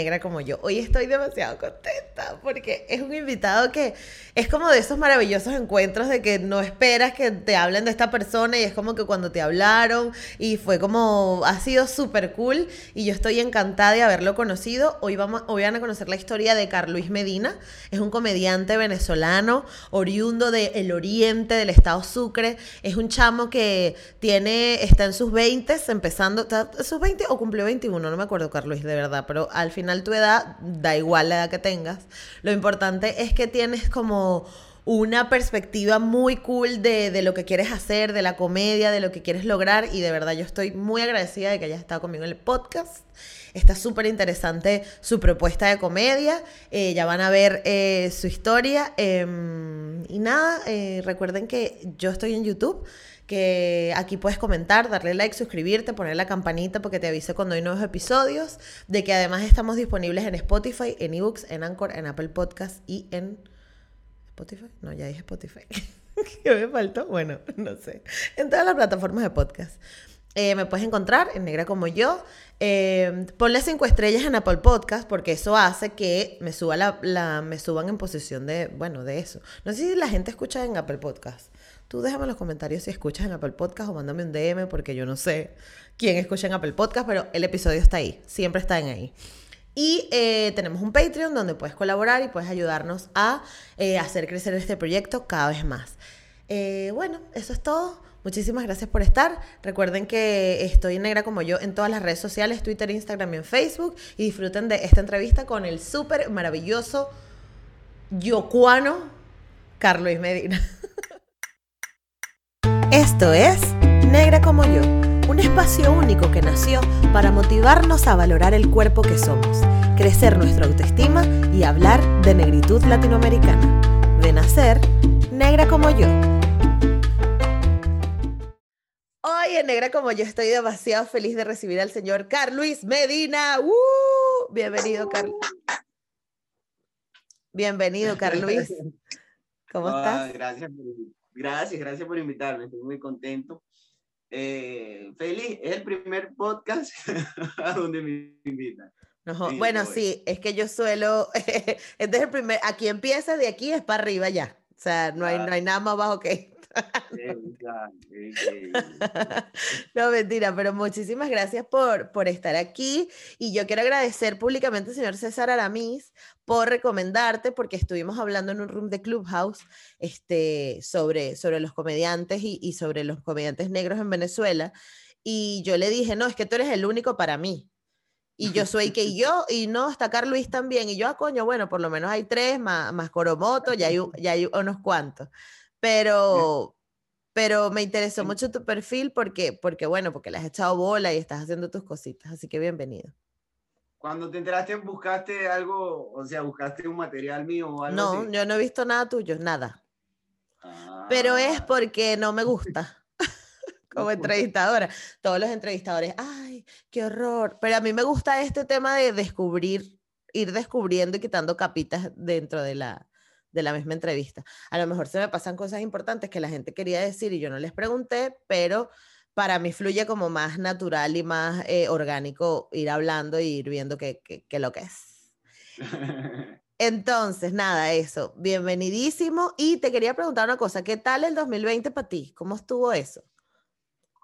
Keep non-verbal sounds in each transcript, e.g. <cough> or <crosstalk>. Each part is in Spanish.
negra como yo. Hoy estoy demasiado contenta porque es un invitado que es como de esos maravillosos encuentros de que no esperas que te hablen de esta persona y es como que cuando te hablaron y fue como, ha sido súper cool y yo estoy encantada de haberlo conocido. Hoy, vamos, hoy van a conocer la historia de Carluis Medina. Es un comediante venezolano, oriundo del oriente, del estado Sucre. Es un chamo que tiene, está en sus 20, empezando, sus 20 o cumplió 21, no me acuerdo Carluis de verdad, pero al final tu edad, da igual la edad que tengas. Lo importante es que tienes como una perspectiva muy cool de, lo que quieres hacer, de la comedia, de lo que quieres lograr y de verdad yo estoy muy agradecida de que hayas estado conmigo en el podcast. Está súper interesante su propuesta de comedia, eh, ya van a ver eh, su historia em, y nada, eh, recuerden que yo estoy en YouTube que aquí puedes comentar, darle like, suscribirte, poner la campanita porque te avise cuando hay nuevos episodios, de que además estamos disponibles en Spotify, en eBooks, en Anchor, en Apple Podcasts y en Spotify. No, ya dije Spotify. <laughs> ¿Qué me faltó? Bueno, <laughs> no sé. En todas las plataformas de podcast. Eh, me puedes encontrar en Negra como yo. Eh, ponle cinco estrellas en Apple Podcast porque eso hace que me suba la, me suban en posición de, bueno, de eso. No sé si la gente escucha en Apple Podcast. Tú déjame en los comentarios si escuchas en Apple Podcast o mándame un DM porque yo no sé quién escucha en Apple Podcast, pero el episodio está ahí, siempre está en ahí. Y eh, tenemos un Patreon donde puedes colaborar y puedes ayudarnos a eh, hacer crecer este proyecto cada vez más. Eh, bueno, eso es todo. Muchísimas gracias por estar. Recuerden que estoy negra como yo en todas las redes sociales, Twitter, Instagram y en Facebook. Y disfruten de esta entrevista con el súper maravilloso yocuano Carlos Medina. Esto es Negra como yo, un espacio único que nació para motivarnos a valorar el cuerpo que somos, crecer nuestra autoestima y hablar de negritud latinoamericana. De nacer, negra como yo. Hoy en Negra como yo estoy demasiado feliz de recibir al señor Carluis Medina. ¡Uh! Bienvenido, Carlos. Bienvenido, Carluis. ¿Cómo estás? Gracias. Gracias, gracias por invitarme, estoy muy contento. Eh, feliz, es el primer podcast <laughs> a donde me invitan. bueno, sí, es que yo suelo, <laughs> este es el primer, aquí empieza, de aquí es para arriba ya. O sea, no hay, no hay nada más bajo que <laughs> <laughs> no, mentira, pero muchísimas gracias por, por estar aquí. Y yo quiero agradecer públicamente al señor César Aramis por recomendarte, porque estuvimos hablando en un room de Clubhouse este, sobre, sobre los comediantes y, y sobre los comediantes negros en Venezuela. Y yo le dije, no, es que tú eres el único para mí y yo soy que yo, y no, está Carluis también, y yo, ah, coño, bueno, por lo menos hay tres, más, más Coromoto, ya hay, <laughs> ya hay unos cuantos. Pero, pero me interesó mucho tu perfil porque, porque, bueno, porque le has echado bola y estás haciendo tus cositas, así que bienvenido. Cuando te enteraste, buscaste algo, o sea, buscaste un material mío o algo No, yo no he visto nada tuyo, nada. Pero es ah. porque no me <laughs> gusta <laughs> como entrevistadora. Todos los entrevistadores, ay, qué horror. Pero a mí me gusta este tema de descubrir, ir descubriendo y quitando capitas dentro de la, de la misma entrevista. A lo mejor se me pasan cosas importantes que la gente quería decir y yo no les pregunté, pero para mí fluye como más natural y más eh, orgánico ir hablando y ir viendo qué, qué, lo que es. <laughs> Entonces, nada, eso. Bienvenidísimo. Y te quería preguntar una cosa, ¿qué tal el 2020 para ti? ¿Cómo estuvo eso?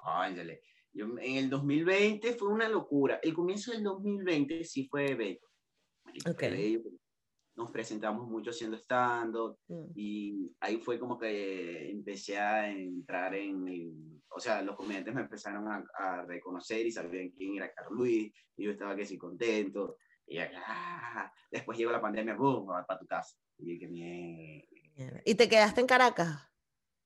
Ándale. Yo, en el 2020 fue una locura. El comienzo del 2020 sí fue bello. Okay nos presentamos mucho haciendo stand-up mm. y ahí fue como que empecé a entrar en, o sea, los comediantes me empezaron a, reconocer y sabían quién era Carlos Luis y yo estaba que sí contento y ah, después llegó la pandemia, ¡boom! para tu casa y que ¿Y te quedaste en Caracas?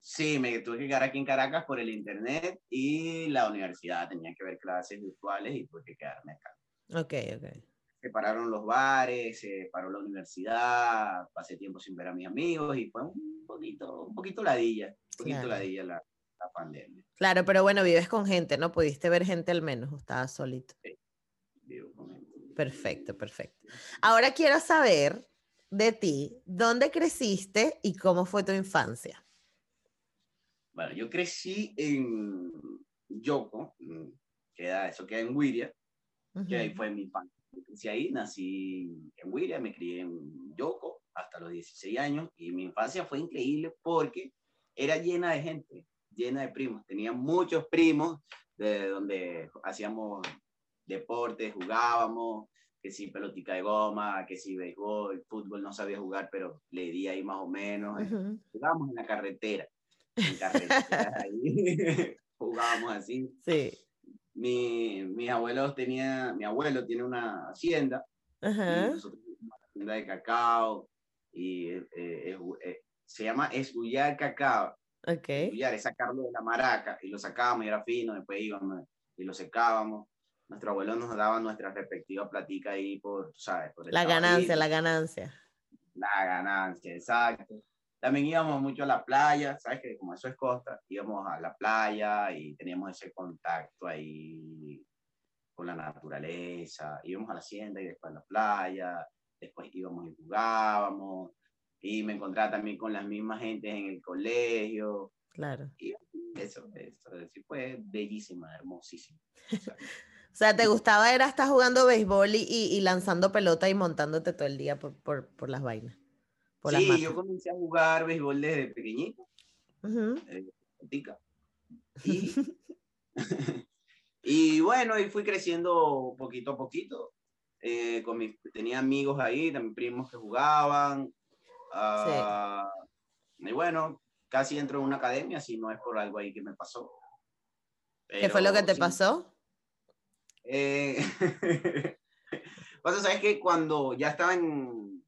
Sí, me tuve que quedar aquí en Caracas por el internet y la universidad. Tenía que ver clases virtuales y tuve que quedarme acá. Ok, ok. Se pararon los bares, se paró la universidad, pasé tiempo sin ver a mis amigos y fue un poquito, un poquito ladilla, un poquito ladilla la, la, pandemia. Claro, pero bueno, vives con gente, ¿no? Pudiste ver gente al menos, estabas solito. Sí, vivo con gente. Perfecto, perfecto. Ahora quiero saber de ti, ¿dónde creciste y cómo fue tu infancia? Bueno, yo crecí en Yoko, mm, queda, eso queda en Wiria, que ahí fue mi infancia. Ahí, nací en Wiria, me crié en Yoko hasta los 16 años y mi infancia fue increíble porque era llena de gente, llena de primos. Tenía muchos primos de donde hacíamos deportes, jugábamos, que si pelotica de goma, que si béisbol, fútbol no sabía jugar, pero le di ahí más o menos. Jugábamos en la carretera en <laughs> carretera ahí, <laughs> jugábamos así. Sí. Mi, mis abuelos tenía, mi abuelo tiene una hacienda, una hacienda de cacao, y eh, eh, eh, se llama esgullar cacao. Okay. Es sacarlo de la maraca, y lo sacábamos y era fino, después íbamos y lo secábamos. Nuestro abuelo nos daba nuestra respectiva platica ahí por, ¿sabes? Por la ganancia, la ganancia. La ganancia, exacto. También íbamos mucho a la playa, ¿sabes? Que como eso es costa, íbamos a la playa y teníamos ese contacto ahí con la naturaleza. Íbamos a la hacienda y después a la playa, después íbamos y jugábamos. Y me encontraba también con las mismas gentes en el colegio. Claro. Y eso, eso, sí fue bellísima, hermosísima. <laughs> O sea, ¿te gustaba era estar jugando béisbol y, y, lanzando pelota y montándote todo el día por, por, por las vainas? Sí, yo comencé a jugar béisbol desde pequeñito. Eh, y, <laughs> <laughs> y, bueno, y fui creciendo poquito a poquito. Eh, con mis, tenía amigos ahí, también primos que jugaban. Ah, y bueno, casi entro en una academia, si no es por algo ahí que me pasó. ¿Qué fue lo que te pasó? Eh, <laughs> pasa, ¿sabes que Cuando ya estaba en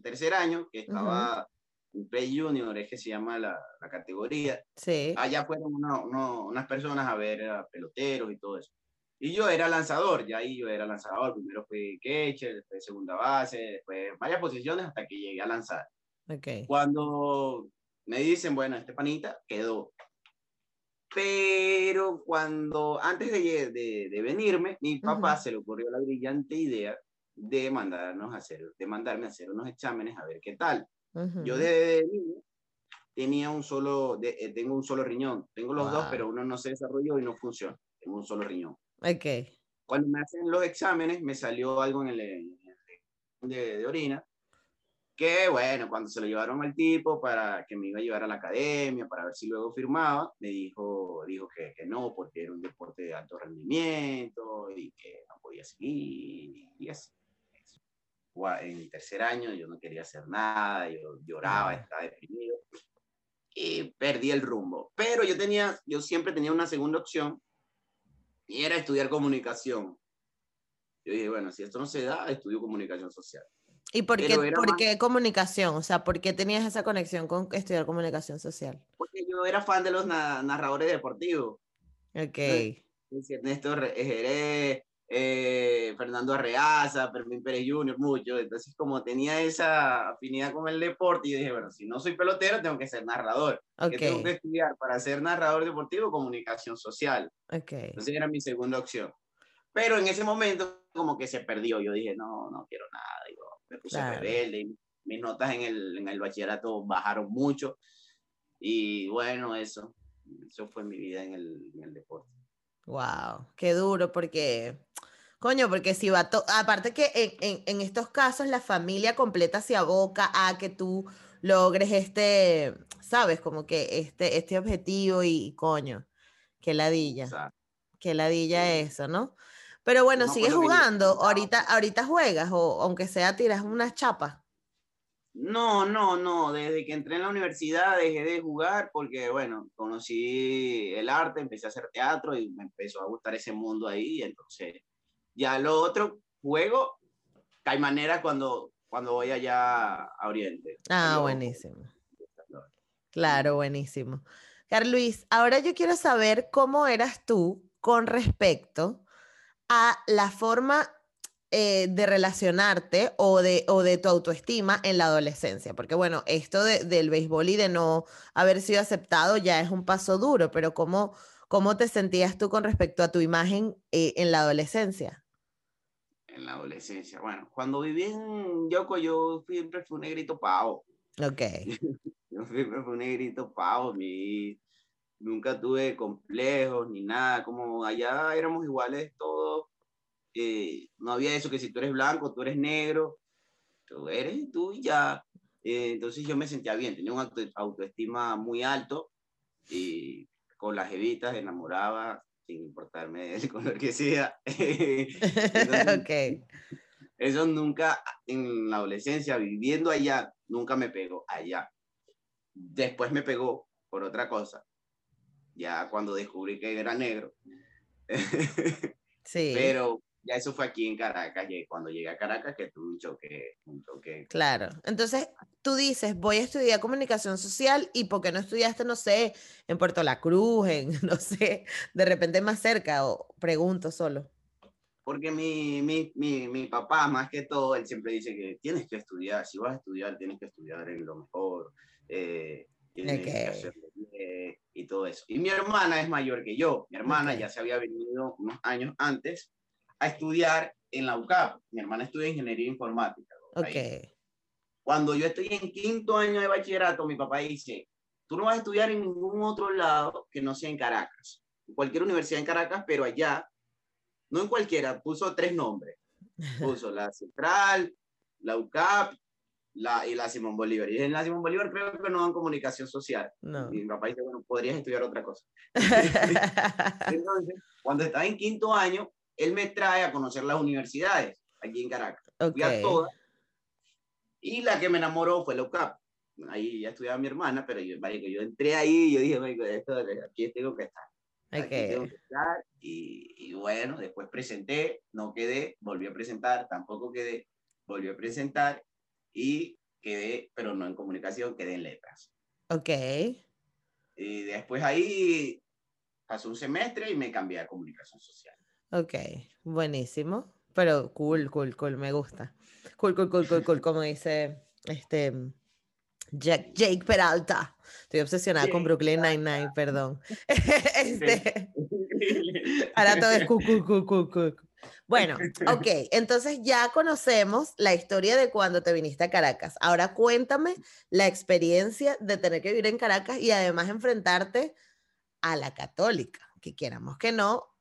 tercer año, que estaba en Play Junior, es que se llama la, la categoría. Sí. Allá fueron unas personas a ver a peloteros y todo eso. Y yo era lanzador, ya ahí yo era lanzador. Primero fui catcher, después segunda base, después varias posiciones hasta que llegué a lanzar. Okay. Cuando me dicen, bueno, este panita quedó. Pero cuando, antes de, de, de venirme, mi papá se le ocurrió la brillante idea de mandarnos a hacer, de mandarme a hacer unos exámenes a ver qué tal. Yo desde niño tenía un solo, de, eh, tengo un solo riñón, tengo los dos, pero uno no se desarrolló y no funciona, tengo un solo riñón. Ok. Cuando me hacen los exámenes, me salió algo en el, de, de, orina, que bueno, cuando se lo llevaron al tipo para que me iba a llevar a la academia, para ver si luego firmaba, me dijo, dijo que, que no, porque era un deporte de alto rendimiento y que no podía seguir y así en tercer año yo no quería hacer nada, yo lloraba, estaba deprimido y perdí el rumbo. Pero yo tenía, yo siempre tenía una segunda opción y era estudiar comunicación. Yo dije, bueno, si esto no se da, estudio comunicación social. ¿Y por qué, por qué comunicación? O sea, ¿por qué tenías esa conexión con estudiar comunicación social? Porque yo era fan de los narradores deportivos. Ok. Ernesto Jerez, eh, Fernando Arreaza, Fermín Pérez Jr., mucho. Entonces, como tenía esa afinidad con el deporte, y dije, bueno, si no soy pelotero, tengo que ser narrador. Okay. tengo que estudiar para ser narrador deportivo? Comunicación social. Okay. Entonces era mi segunda opción. Pero en ese momento, como que se perdió. Yo dije, no, no quiero nada. Digo, me puse claro. rebelde. Mis notas en el, en el bachillerato bajaron mucho. Y bueno, eso. Eso fue mi vida en el, en el deporte. Wow, qué duro, porque, coño, porque si va, aparte que en, en, estos casos la familia completa se aboca a que tú logres este, sabes, como que este, este objetivo y, coño, qué ladilla, qué ladilla eso, ¿no? Pero bueno, no, sigues jugando, ahorita, ahorita juegas, o aunque sea tiras unas chapas. No, no, no. Desde que entré en la universidad dejé de jugar porque, bueno, conocí el arte, empecé a hacer teatro y me empezó a gustar ese mundo ahí. entonces, ya lo otro, juego, manera cuando, cuando voy allá a Oriente. Ah, buenísimo. Claro, buenísimo. Carluis, ahora yo quiero saber cómo eras tú con respecto a la forma eh, de relacionarte o de, o de tu autoestima en la adolescencia. Porque bueno, esto del béisbol y de no haber sido aceptado ya es un paso duro, pero ¿cómo, cómo te sentías tú con respecto a tu imagen eh, en la adolescencia? En la adolescencia, bueno, cuando viví en Yoko yo siempre fui un negrito pavo. Ok. <laughs> yo siempre fui un negrito pavo, mi, nunca tuve complejos ni nada, como allá éramos iguales todos eh, no había eso que si tú eres blanco, tú eres negro, tú eres tú y ya. Eh, entonces yo me sentía bien, tenía un autoestima muy alto y con las evitas enamoraba sin importarme el <laughs> color que sea. <laughs> <laughs> okay. Eso nunca, en la adolescencia, viviendo allá, nunca me pegó allá. Después me pegó por otra cosa, ya cuando descubrí que era negro. sí. Pero ya eso fue aquí en Caracas, y cuando llegué a Caracas que tuve un choque, un choque. Claro, entonces tú dices, voy a estudiar comunicación social y ¿por qué no estudiaste, no sé, en Puerto La Cruz, en, <laughs> no sé, de repente más cerca o pregunto solo? Porque mi, mi, mi, mi papá, más que todo, él siempre dice que tienes que estudiar, si vas a estudiar, tienes que estudiar en lo mejor, eh, bien y todo eso. Y mi hermana es mayor que yo, mi hermana ya se había venido unos años antes a estudiar en la UCAP. Mi hermana estudia ingeniería informática. Ok. Cuando yo estoy en quinto año de bachillerato, mi papá dice, tú no vas a estudiar en ningún otro lado que no sea en Caracas. En cualquier universidad en Caracas, pero allá, no en cualquiera, puso tres nombres. <laughs> Puso la Central, la UCAP la, y la Simón Bolívar. Y en la Simón Bolívar creo que no dan comunicación social. No. Y mi papá dice, bueno, podrías estudiar otra cosa. <laughs> <laughs> Entonces, cuando estaba en quinto año, él me trae a conocer las universidades aquí en Caracas. Fui a todas. Y la que me enamoró fue la UCAP. Ahí ya estudiaba mi hermana, pero yo, yo entré ahí y yo dije, esto, aquí tengo que estar. Aquí tengo que estar. Y, y, bueno, después presenté, no quedé, volví a presentar, tampoco quedé, volví a presentar y quedé, pero no en comunicación, quedé en letras. Ok. Y después ahí pasó un semestre y me cambié a comunicación social. Ok, buenísimo. Pero cool, cool, cool, me gusta. Cool, cool, cool, cool, cool, como dice este Jack, Jake Peralta. Estoy obsesionada con Brooklyn Nine-Nine, perdón. <laughs> <laughs> este, ahora todo es cool, cool, cool, cool, cool. Bueno, ok, entonces ya conocemos la historia de cuando te viniste a Caracas. Ahora cuéntame la experiencia de tener que vivir en Caracas y además enfrentarte a la católica, que quieramos que no,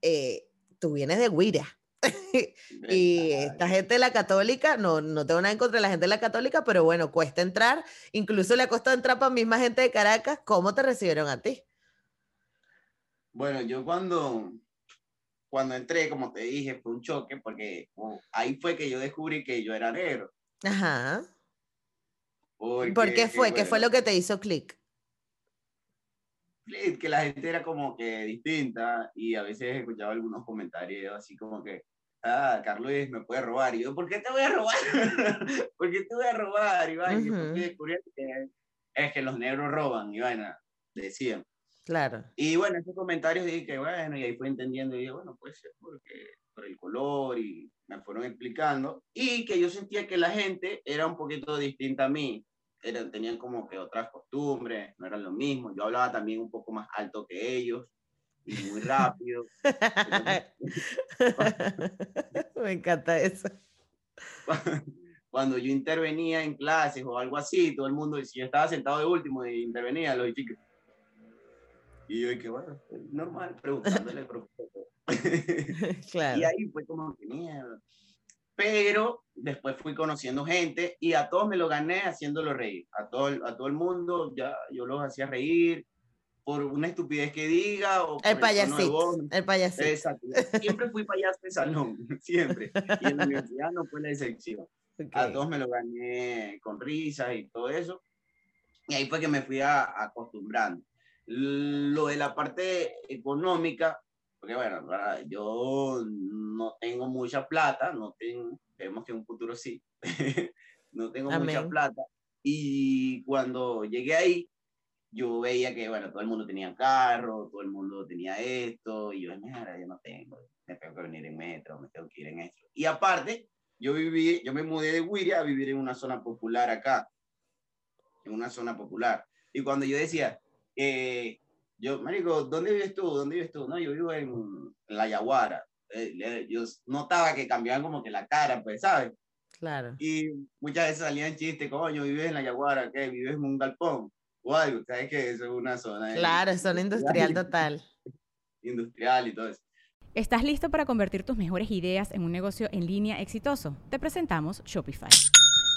eh, tú vienes de Guira. <laughs> y esta gente de la católica, no, no tengo nada en contra de la gente de la católica, pero bueno, cuesta entrar. Incluso le ha costado entrar para misma gente de Caracas. ¿Cómo te recibieron a ti? Bueno, yo cuando, cuando entré, como te dije, fue un choque, porque oh, ahí fue que yo descubrí que yo era negro. Ajá. ¿Por qué fue? ¿Qué fue lo que te hizo clic? Que la gente era como que distinta y a veces escuchaba algunos comentarios así como que, ah, Carlos me puede robar. Y yo, ¿por qué te voy a robar? <laughs> ¿Por qué te voy a robar? Y, que es que los negros roban, y bueno, decían. Claro. Y bueno, esos comentarios dije que bueno, y ahí fue entendiendo y dije, bueno, pues porque por el color y me fueron explicando y que yo sentía que la gente era un poquito distinta a mí tenían como que otras costumbres, no eran lo mismo. Yo hablaba también un poco más alto que ellos y muy rápido. <laughs> Me encanta eso. Cuando yo intervenía en clases o algo así, todo el mundo, si yo estaba sentado de último y intervenía, los chicos. Y yo dije, bueno, normal, preguntándole al profesor. <laughs> <laughs> claro. Y ahí fue como que mierda pero después fui conociendo gente y a todos me lo gané haciéndolo reír. A todo, a todo el mundo ya yo los hacía reír por una estupidez que diga. O el payasito. El payasito. Exacto. Siempre fui payaso de salón, <laughs> siempre. Y en la universidad no fue la excepción. A todos me lo gané con risas y todo eso. Y ahí fue que me fui a, acostumbrando. Lo de la parte económica, porque bueno, yo no tengo mucha plata, no tengo, vemos que en un futuro sí, <laughs> no tengo mucha plata. Y cuando llegué ahí, yo veía que, bueno, todo el mundo tenía carro, todo el mundo tenía esto, y yo, mira, yo no tengo, me tengo que venir en metro, me tengo que ir en esto. Y aparte, yo viví, yo me mudé de Wiria a vivir en una zona popular acá, en una zona popular. Y cuando yo decía, eh, yo, Marico, ¿dónde vives tú? ¿Dónde vives tú? No, yo vivo en, La Yaguara. Eh, yo notaba que cambiaban como que la cara, pues, ¿sabes? Claro. Y muchas veces salían chistes, coño, vives en La Yaguara, ¿qué? ¿Vives en un galpón? O algo, ¿sabes que Eso es una zona. Claro, es zona industrial <laughs> total. Industrial y todo eso. ¿Estás listo para convertir tus mejores ideas en un negocio en línea exitoso? Te presentamos Shopify.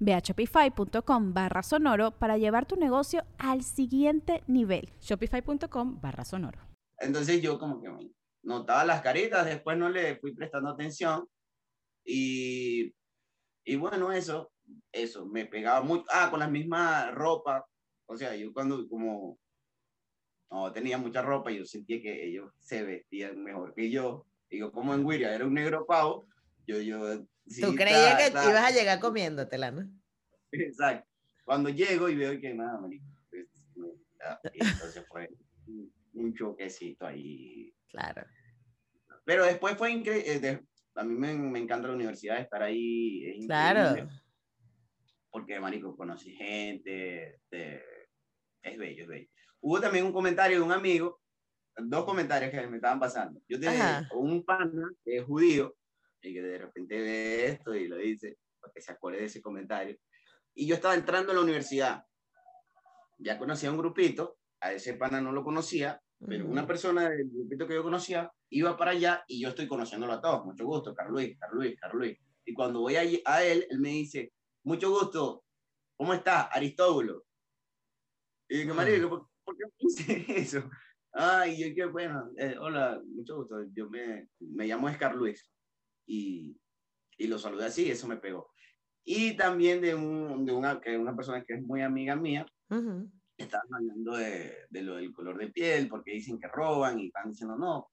Ve a shopify.com barra sonoro para llevar tu negocio al siguiente nivel. Shopify.com barra sonoro. Entonces yo como que notaba las caritas, después no le fui prestando atención y, y bueno, eso, eso, me pegaba mucho, ah, con la misma ropa, o sea, yo cuando como no tenía mucha ropa, yo sentía que ellos se vestían mejor que yo. Digo, como en Wiria era un negro pavo, yo, yo Tú creías que ibas a llegar comiéndotela, ¿no? Exacto. Cuando llego y veo que nada, pues, entonces fue un choquecito ahí. Claro. Pero después fue increíble. Eh, a mí me, me, encanta la universidad, estar ahí. claro. Porque, marico, conocí gente. es bello, es bello. Hubo también un comentario de un amigo, dos comentarios que me estaban pasando. Yo tenía un pana que es judío y que de repente ve esto y lo dice, para que se acuerde de ese comentario. Y yo estaba entrando a la universidad, ya conocía un grupito, a ese pana no lo conocía, pero una persona del grupito que yo conocía iba para allá y yo estoy conociéndolo a todos, mucho gusto, Carluis, Carluis, Carluis. Y cuando voy a, a él, él me dice, mucho gusto, ¿cómo estás, Aristóbulo? Y digo, María, ¿por, ¿por qué hice eso? Ay, yo qué bueno, eh, hola, mucho gusto, yo me, me llamo Escar Luis y, y lo saludé así, eso me pegó. Y también de, un, de una, que una persona que es muy amiga mía, uh estaban hablando de, de, lo del color de piel, porque dicen que roban y están diciendo, no,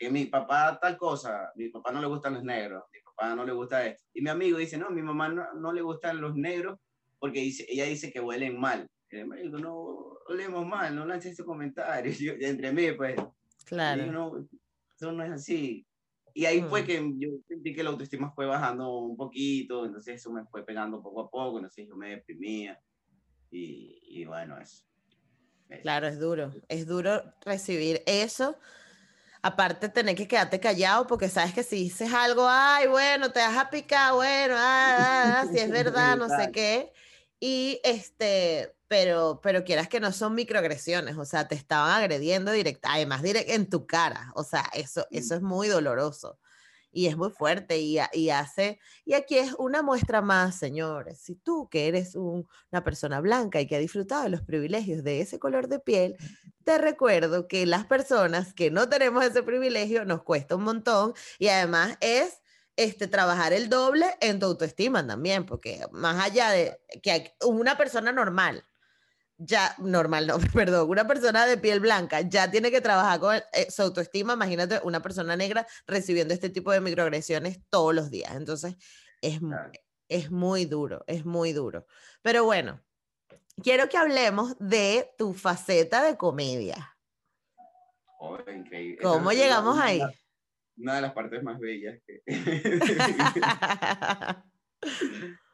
que mi papá tal cosa, mi papá no le gustan los negros, mi papá no le gusta esto. Y mi amigo dice, no, mi mamá no, no le gustan los negros porque dice, ella dice que huelen mal. Y el marido, no, olemos mal, no lance ese comentario. <laughs> Yo, entre mí, pues. Claro. no, eso no es así. Y ahí fue mm. que yo sentí que la autoestima fue bajando un poquito, entonces eso me fue pegando poco a poco, entonces yo me deprimía. Y, y bueno, eso. Claro, es duro, es duro recibir eso. Aparte, tener que quedarte callado porque sabes que si dices algo, ay, bueno, te vas a picar, bueno, ah, ah, ah si es verdad, no sé qué. Y este, pero, pero quieras que no son microagresiones, o sea, te estaban agrediendo directa, además directo en tu cara, o sea, eso, eso es muy doloroso y es muy fuerte y, y, hace, y aquí es una muestra más, señores, si tú que eres una persona blanca y que ha disfrutado de los privilegios de ese color de piel, te recuerdo que las personas que no tenemos ese privilegio nos cuesta un montón y además es este, trabajar el doble en tu autoestima también, porque más allá de que una persona normal ya, normal, no, <laughs> perdón, una persona de piel blanca ya tiene que trabajar con eh, su autoestima, imagínate una persona negra recibiendo este tipo de microagresiones todos los días. Entonces, es, es muy duro, es muy duro. Pero bueno, quiero que hablemos de tu faceta de comedia. Oh, increíble. ¿Cómo llegamos ahí? Una de las partes más bellas que... <laughs> <laughs>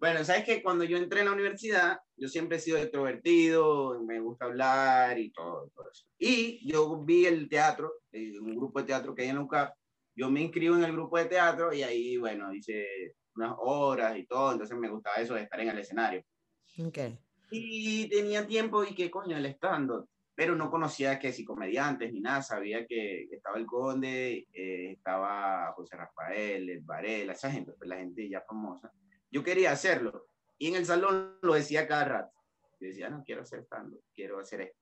Bueno, sabes que cuando yo entré en la universidad, yo siempre he sido extrovertido, me gusta hablar y todo, eso. Y yo vi el teatro, eh, un grupo de teatro que hay en UCAP, yo me inscribo en el grupo de teatro y ahí, bueno, hice unas horas y todo, entonces me gustaba eso de estar en el escenario. Okay. Y tenía tiempo y que coño, el stand pero no conocía que si comediantes ni nada, sabía que estaba el Conde, eh, estaba José Rafael, Varela, esa gente, pues la gente ya famosa. Yo quería hacerlo y en el salón lo decía cada rato. Yo decía, no, quiero hacer stand quiero hacer esto.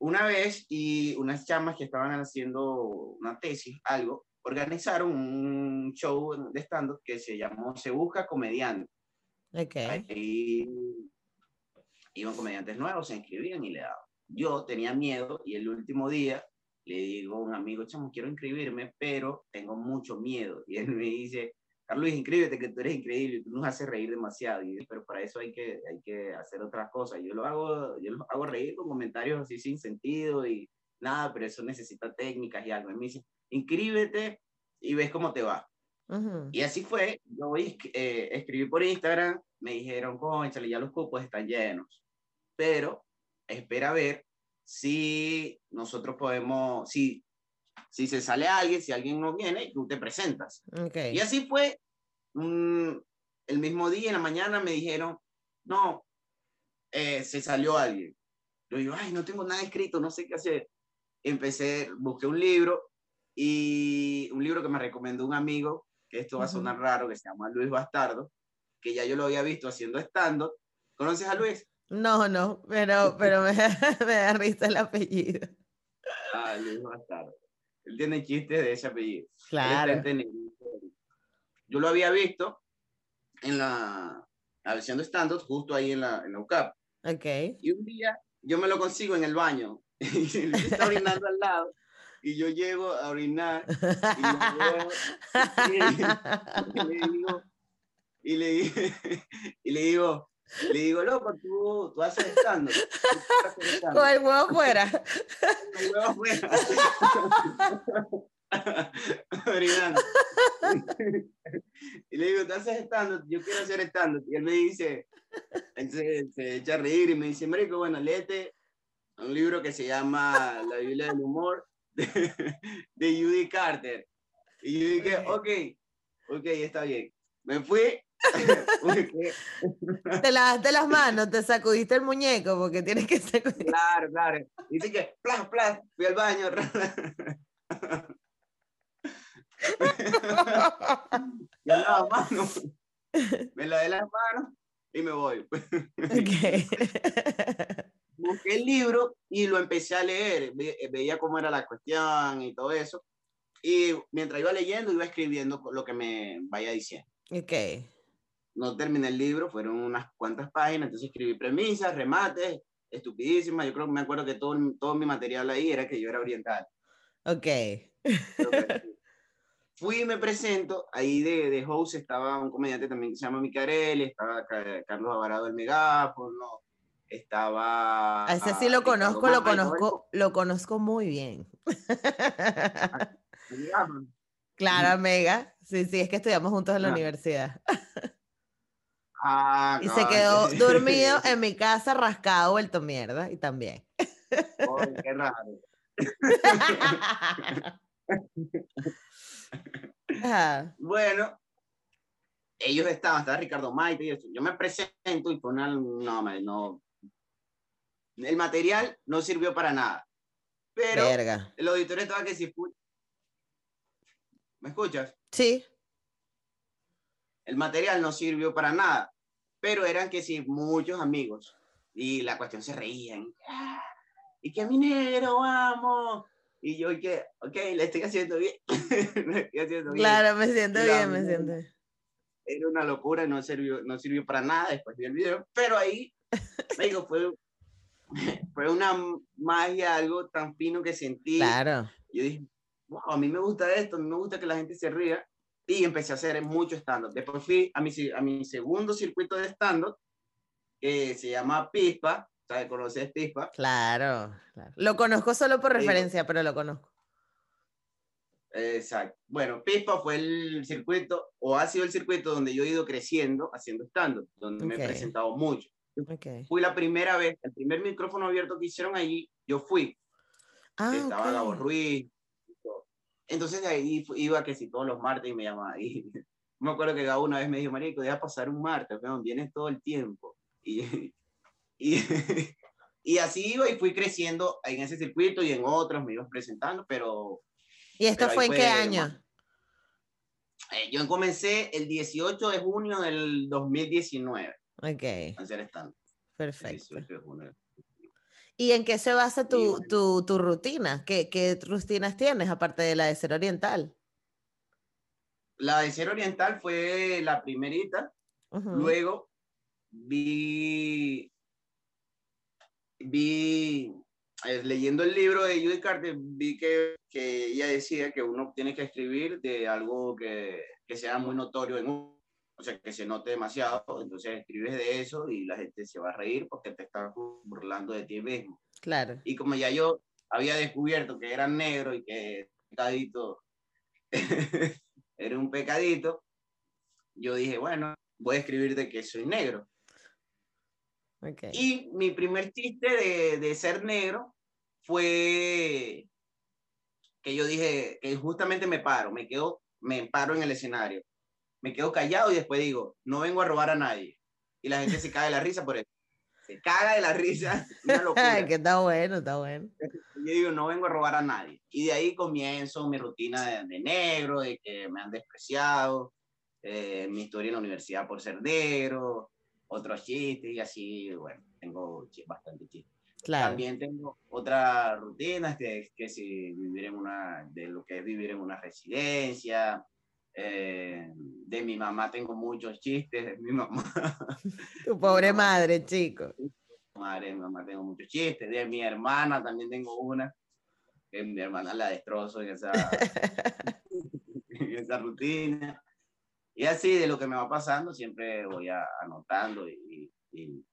Una vez y unas chamas que estaban haciendo una tesis, algo, organizaron un show de stand que se llamó Se Busca Comediante. Okay. Ahí iban comediantes nuevos, se inscribían y le daban. Yo tenía miedo y el último día le digo a un amigo, chamo, quiero inscribirme, pero tengo mucho miedo. Y él me dice, Carlos, inscríbete, que tú eres increíble, tú nos haces reír demasiado. Y, pero para eso hay que, hay que hacer otras cosas. Yo lo hago, yo lo hago reír con comentarios así sin sentido y nada, pero eso necesita técnicas y algo. Y me dice, inscríbete y ves cómo te va. Y así fue, yo eh, escribí por Instagram, me dijeron, conchale, ya los cupos están llenos, pero espera a ver si nosotros podemos, si, si se sale alguien, si alguien no viene, tú te presentas. Okay. Y así fue, el mismo día, en la mañana, me dijeron, no, eh, se salió alguien. Yo digo, ay, no tengo nada escrito, no sé qué hacer. Empecé, busqué un libro y un libro que me recomendó un amigo, que esto va a sonar raro, que se llama Luis Bastardo, que ya yo lo había visto haciendo stand-up. ¿Conoces a Luis? No, no, pero, pero me, <laughs> me da risa el apellido. Ah, Luis Bastardo. Él tiene chistes de ese apellido. Claro. Yo lo había visto en la, de stand-up justo ahí en la, en la UCAP. Ok. Y un día yo me lo consigo en el baño <laughs> y él está orinando al lado y yo llego a orinar y, y, le digo y le, <laughs> y le digo <laughs> le digo, loco, tú, tú haces estando. <laughs> Con el huevo fuera. <laughs> Con el huevo fuera. y le digo, tú haces estando, yo quiero hacer estando. Y él me dice, él se, se, echa a reír y me dice, Marico, bueno, léete un libro que se llama La Biblia del Humor de, de Judy Carter. Y yo dije, ok, ok, está bien. Me fui <laughs> te lavaste las manos, te sacudiste el muñeco porque tienes que sacudir. Claro, claro. Dice que, plas, plas, fui al baño. <laughs> me lavo manos. Me lavé las manos y me voy. Okay. <laughs> Busqué el libro y lo empecé a leer. veía cómo era la cuestión y todo eso. Y mientras iba leyendo, iba escribiendo lo que me vaya diciendo. Ok no terminé el libro, fueron unas cuantas páginas, entonces escribí premisas, remates, estupidísimas. Yo creo que me acuerdo que todo, todo mi material ahí era que yo era oriental. Ok. Fui y me presento, ahí de, de host estaba un comediante también que se llama Micarelli, estaba Carlos Avarado del Megáfono, estaba... A ese sí lo conozco, lo conozco, lo conozco muy bien. claro, Mega. Sí, sí, es que estudiamos juntos en la universidad. Ah, y se quedó dormido <laughs> en mi casa, rascado, vuelto mierda, y también. qué raro. <laughs> bueno, ellos estaban, estaba Ricardo Maite y Yo me presento y fue no, no. El material no sirvió para nada. Pero el auditorio estaba que si ¿Me escuchas? Sí el material no sirvió para nada, pero eran que sí, muchos amigos. Y la cuestión se reían. Ah, y que mi negro, vamos. Y yo, y que, ok, le estoy haciendo bien. <laughs> estoy haciendo claro, me siento bien, me siento bien. Era una locura, no sirvió, no sirvió para nada después del video, pero ahí, <laughs> me digo, fue, fue una magia, algo tan fino que sentí. Claro. Yo dije, wow, a mí me gusta esto, a mí me gusta que la gente se ría y empecé a hacer mucho stand-up. Después fui a mi, a mi segundo circuito de stand-up, que se llama Pispa. ¿Sabes? ¿Conoces Pispa? Claro, claro. Lo conozco solo por referencia, pero lo conozco. Exacto. Bueno, Pispa fue el circuito, o ha sido el circuito donde yo he ido creciendo haciendo stand-up, donde me he presentado mucho. Fui la primera vez, el primer micrófono abierto que hicieron allí, yo fui. Ah, Estaba Gabo Ruiz, entonces ahí iba que si todos los martes y me llamaba. Y <laughs> me acuerdo que Gabo una vez me dijo, Marico, deja pasar un martes, pero vienes todo el tiempo. Y, <laughs> Y, y así iba y fui creciendo en ese circuito y en otros me ibas presentando, pero... ¿Y esto fue en qué año? Eh, yo comencé el 18 de junio del 2019. Ok. A hacer stand. Perfecto. ¿Y en qué se basa tu, tu, tu rutina? ¿Qué, ¿Qué, rutinas tienes aparte de la de ser oriental? La de ser oriental fue la primerita. Luego vi, vi eh, leyendo el libro de Judy Carter, vi que, que, ella decía que uno tiene que escribir de algo que, que sea muy notorio en uno, o sea, que se note demasiado, entonces escribes de eso y la gente se va a reír porque te está burlando de ti mismo. Claro. Y como ya yo había descubierto que era negro y que pecadito <laughs> era un pecadito, yo dije, bueno, voy a escribir de que soy negro. Y mi primer chiste de, de, ser negro fue que yo dije que justamente me paro, me quedo, me paro en el escenario, me quedo callado y después digo, no vengo a robar a nadie. Y la gente se cae de la risa por eso. Se caga de la risa. <laughs> que está bueno, está bueno. Yo digo, no vengo a robar a nadie. Y de ahí comienzo mi rutina de, de negro, de que me han despreciado, eh, mi historia en la universidad por ser negro, otros chistes y así, bueno, tengo bastante chistes. Claro. También tengo otra rutina, que, que si vivir en una, de lo que es vivir en una residencia, eh, de mi mamá tengo muchos chistes, de mi mamá. <laughs> Tu pobre madre, chico. Madre, mi mamá tengo muchos chistes, de mi hermana también tengo una, que mi hermana la destrozo en esa, <laughs> en esa rutina. Y así de lo que me va pasando, siempre voy anotando y, y,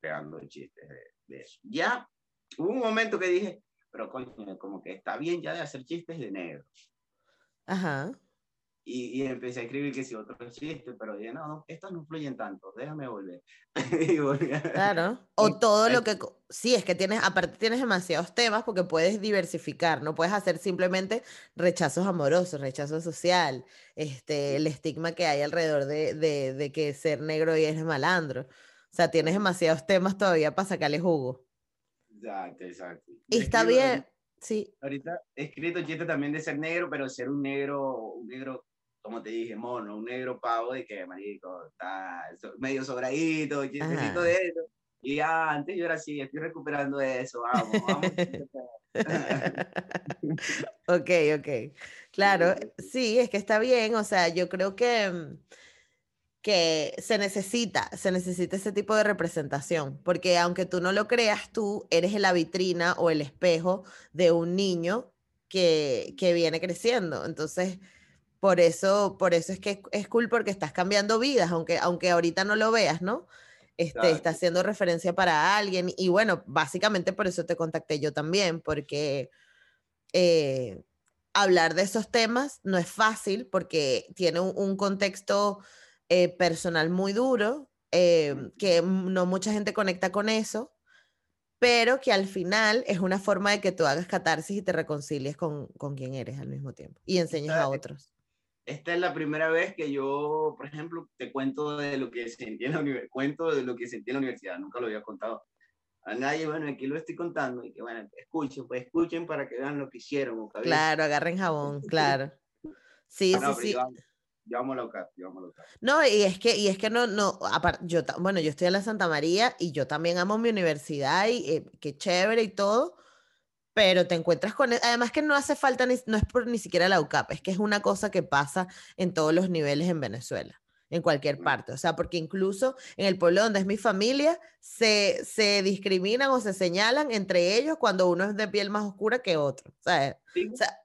creando chistes de, eso. Ya hubo un momento que dije, pero coño, como que está bien ya de hacer chistes de negro. Ajá. Y, y, empecé a escribir que si otro chiste, pero dije, no, no, estos no fluyen tanto, déjame volver. <laughs> Claro. O todo lo que, sí, es que tienes, aparte tienes demasiados temas porque puedes diversificar, no puedes hacer simplemente rechazos amorosos, rechazo social, este, el estigma que hay alrededor de, de, de que ser negro y es malandro. O sea, tienes demasiados temas todavía para sacarle jugo. Exacto, exacto. Y está bien, sí. Ahorita he escrito chiste también de ser negro, pero ser un negro, un negro como te dije, mono, un negro pavo de que, marico, está medio sobradito, chistecito de eso. Y antes yo era así, estoy recuperando eso, vamos, vamos. <laughs> ok, ok. Claro, sí, es que está bien, o sea, yo creo que, mm, que se necesita, se necesita ese tipo de representación, porque aunque tú no lo creas, tú eres la vitrina o el espejo de un niño que, que viene creciendo. Entonces, por eso, por eso es que es cool porque estás cambiando vidas, aunque, aunque ahorita no lo veas, ¿no? Este, Está haciendo referencia para alguien. Y bueno, básicamente por eso te contacté yo también, porque eh, hablar de esos temas no es fácil porque tiene un, contexto eh, personal muy duro, eh, que no mucha gente conecta con eso, pero que al final es una forma de que tú hagas catarsis y te reconcilies con, con quien eres al mismo tiempo y enseñes a otros esta es la primera vez que yo, por ejemplo, te cuento de lo que sentí en la universidad, cuento de lo que sentí en la universidad, nunca lo había contado a nadie, bueno, aquí lo estoy contando y que bueno, escuchen, pues escuchen para que vean lo que hicieron. Claro, agarren jabón, <laughs> claro. Sí, ah, sí, sí. Llevámoslo acá, llevámoslo acá. No, y es que, y es que no, no, aparte, yo, bueno, yo estoy en la Santa María y yo también amo mi universidad y eh, qué chévere y todo, pero te encuentras con, e, además que no hace falta, ni, no es por ni siquiera la UCAP, es que es una cosa que pasa en todos los niveles en Venezuela, en cualquier parte, o sea, porque incluso en el pueblo donde es mi familia, se, se discriminan o se señalan entre ellos cuando uno es de piel más oscura que otro, ¿sabes? O sea,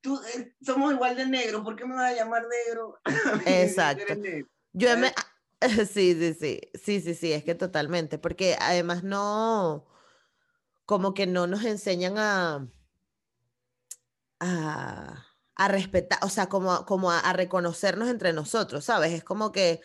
tú, eh, somos igual de negro, ¿por qué me vas a llamar negro? <laughs> Exacto. Yo me, <laughs> sí, sí, sí, sí, sí, sí, es que totalmente, porque además no como que no nos enseñan a, a, respetar, o sea, como, como a, reconocernos entre nosotros, ¿sabes? Es como que,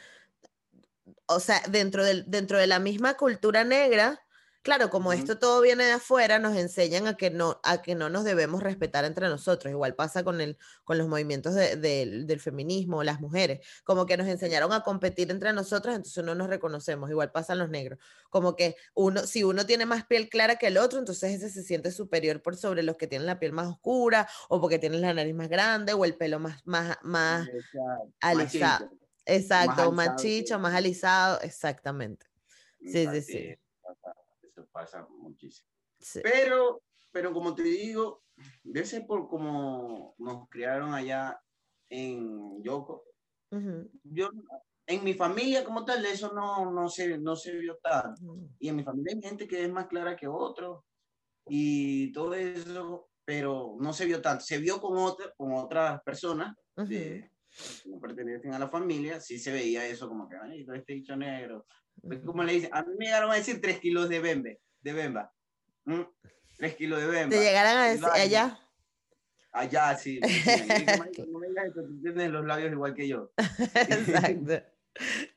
o sea, dentro, del, dentro de la misma cultura negra, Claro, como esto todo viene de afuera, nos enseñan a que no, a que no nos debemos respetar entre nosotros. Igual pasa con, el, con los movimientos del feminismo, las mujeres. Como que nos enseñaron a competir entre nosotros, entonces no nos reconocemos. Igual pasan los negros. Como que uno, si uno tiene más piel clara que el otro, entonces ese se siente superior por sobre los que tienen la piel más oscura, o porque tienen la nariz más grande, o el pelo más, más, más alisado. Exacto, más, chicho, más alisado, exactamente. Sí, sí, sí pasa muchísimo. Pero, pero como te digo, debe ser por como nos criaron allá en Yoko. Yo, en mi familia como tal, eso no, no, se, no se vio tanto. Y en mi familia hay gente que es más clara que otro y todo eso, pero no se vio tanto. Se vio con, otra, con otras personas que no pertenecen a la familia, sí se veía eso como que, ay, este dicho negro. Como le dicen, a mí me llegaron a decir tres kilos de bembe de Bemba. ¿Mm? Tres kilos de Bemba. ¿Te llegarán a decir allá? Allá, sí. no me digas que tú tienes los labios igual que yo. <laughs> Exacto.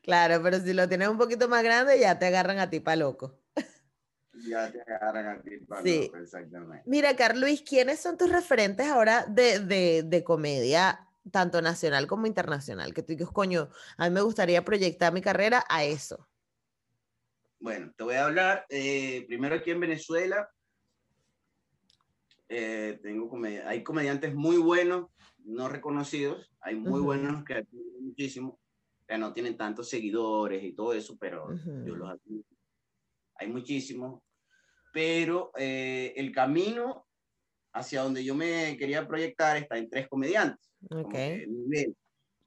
Claro, pero si lo tienes un poquito más grande, ya te agarran a ti pa' loco. <laughs> Ya te agarran a ti pa' sí. loco, exactamente. Mira, Carluis, ¿quiénes son tus referentes ahora de, de, de comedia, tanto nacional como internacional? Que tú dices, coño, a mí me gustaría proyectar mi carrera a eso. Bueno, te voy a hablar eh, primero aquí en Venezuela. Eh, tengo hay comediantes muy buenos, no reconocidos. Hay muy buenos que muchísimo, que no tienen tantos seguidores y todo eso, pero yo los admiro. Hay muchísimos. Pero eh, el camino hacia donde yo me quería proyectar está en tres comediantes. Okay.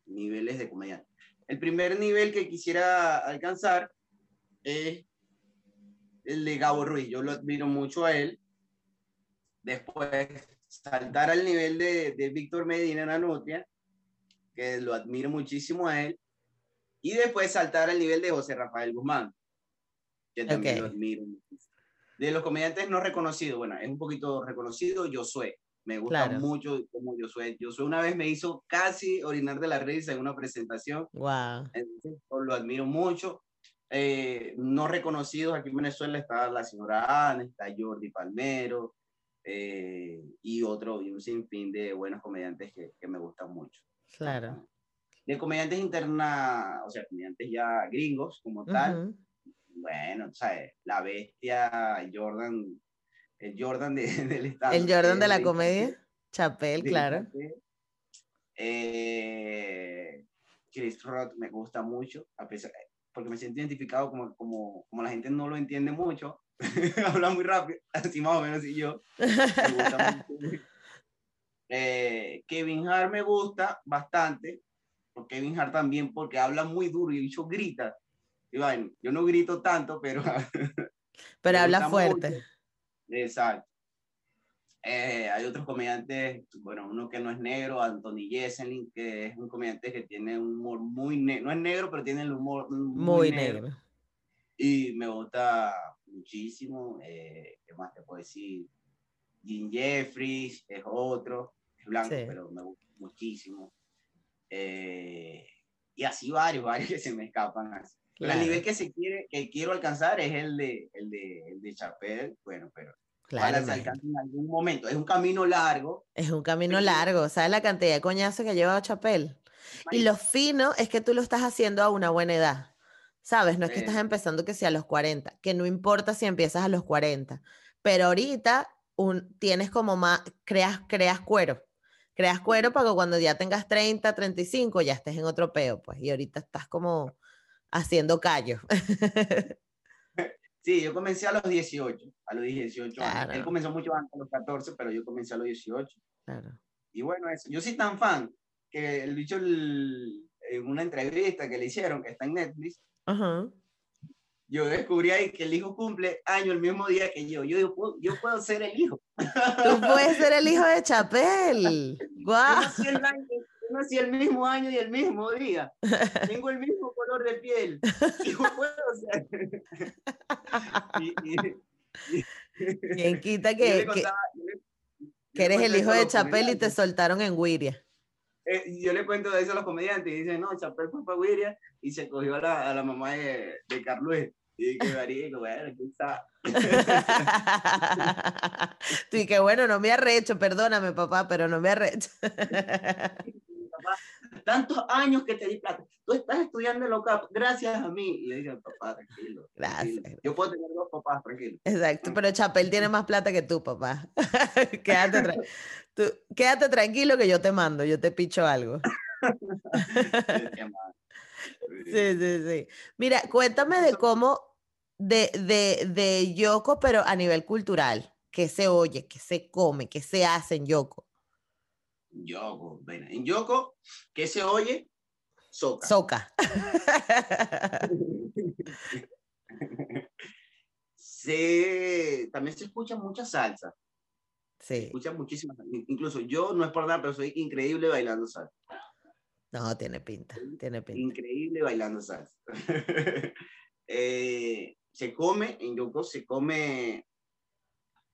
niveles de comediantes. El primer nivel que quisiera alcanzar es el de Gabo Ruiz. Yo lo admiro mucho a él. Después, saltar al nivel de, de Víctor Medina Nanutia, que lo admiro muchísimo a él. Y después saltar al nivel de José Rafael Guzmán, que también lo admiro. De los comediantes no reconocidos, bueno, es un poquito reconocido, Josué. Me gusta mucho como Josué. Josué una vez me hizo casi orinar de la risa en una presentación. Wow. lo admiro mucho. Eh, no reconocidos aquí en Venezuela está la señora Ana, está Jordi Palmero eh, y otro, y un sinfín de buenos comediantes que, que me gustan mucho. Claro. De comediantes interna, o sea, comediantes ya gringos como tal. Bueno, ¿sabes? La bestia, Jordan, el Jordan de, <laughs> del Estado. El Jordan de la comedia, Chapel, claro. Eh, Chris Rock me gusta mucho, a pesar, porque me siento identificado como, como, como la gente no lo entiende mucho, <laughs> habla muy rápido, <laughs> así más o menos y yo. Eh, Kevin Hart me gusta bastante, porque Kevin Hart también, porque habla muy duro y el bicho grita. Y bueno, yo no grito tanto, pero... <laughs> pero habla fuerte. Exacto. Eh, hay otros comediantes, bueno, uno que no es negro, Anthony Jeselnik, que es un comediante que tiene un humor muy negro, no es negro, pero tiene el humor muy, negro. Y me gusta muchísimo, eh, ¿qué más te puedo decir? Jim Jeffries es otro, es blanco, pero me gusta muchísimo. Eh, y así varios, <laughs> varios que se me escapan así. El nivel que se quiere, que quiero alcanzar es el de, el de, el de Chapel, bueno, pero Claro, en algún momento. Es un camino largo. Es un camino largo. ¿Sabes la cantidad de coñazo que lleva Chapel? Y lo fino es que tú lo estás haciendo a una buena edad. ¿Sabes? No es que estás empezando que sea a los 40, que no importa si empiezas a los 40, pero ahorita un, tienes como más, creas, creas cuero. Creas cuero para que cuando ya tengas 30, 35 ya estés en otro peo, pues. Y ahorita estás como haciendo callo. <laughs> Sí, yo comencé a los 18, a los 18 años. Él comenzó mucho antes, a los 14, pero yo comencé a los 18. Claro. Y bueno, eso. yo soy tan fan que el bicho en una entrevista que le hicieron, que está en Netflix, yo descubrí ahí que el hijo cumple año el mismo día que yo. Yo, yo, yo puedo ser el hijo. Tú puedes ser el hijo de <laughs> Chapel. ¡Guau! Yo nací el mismo año y el mismo día. <laughs> Tengo el mismo color de piel. <laughs> <laughs> Y puedo ser. ¿Quién quita que, que, eres el hijo de Chapel y te soltaron en Wiria? Eh, yo le cuento de eso a los comediantes y dicen, no, Chapel fue para Wiria y se cogió a la, a la mamá de, de Carluez. Y que marico, bueno. Tú y que bueno, no me arrecho, perdóname papá, pero no me arrecho. Tantos años que te di plata. Tú estás estudiando loca gracias a mí. Y le dije, papá, tranquilo. Gracias. Yo puedo tener dos papás, tranquilo. Exacto, pero Chapel tiene más plata que tú, papá. <laughs> quédate, tú, quédate tranquilo que yo te mando, yo te picho algo. <laughs> sí, sí, sí. Mira, cuéntame de cómo, de, de, de Yoko, pero a nivel cultural. ¿Qué se oye? ¿Qué se come? ¿Qué se hace en Yoko? Yoko, bueno, en Yoko, ¿qué se oye? Soca. Soca. se, también se escucha mucha salsa. Sí. Se escucha muchísima Incluso yo, no es por nada, pero soy increíble bailando salsa. No, tiene pinta, tiene pinta. Increíble bailando salsa. <laughs> Eh, se come, en Yoko se come...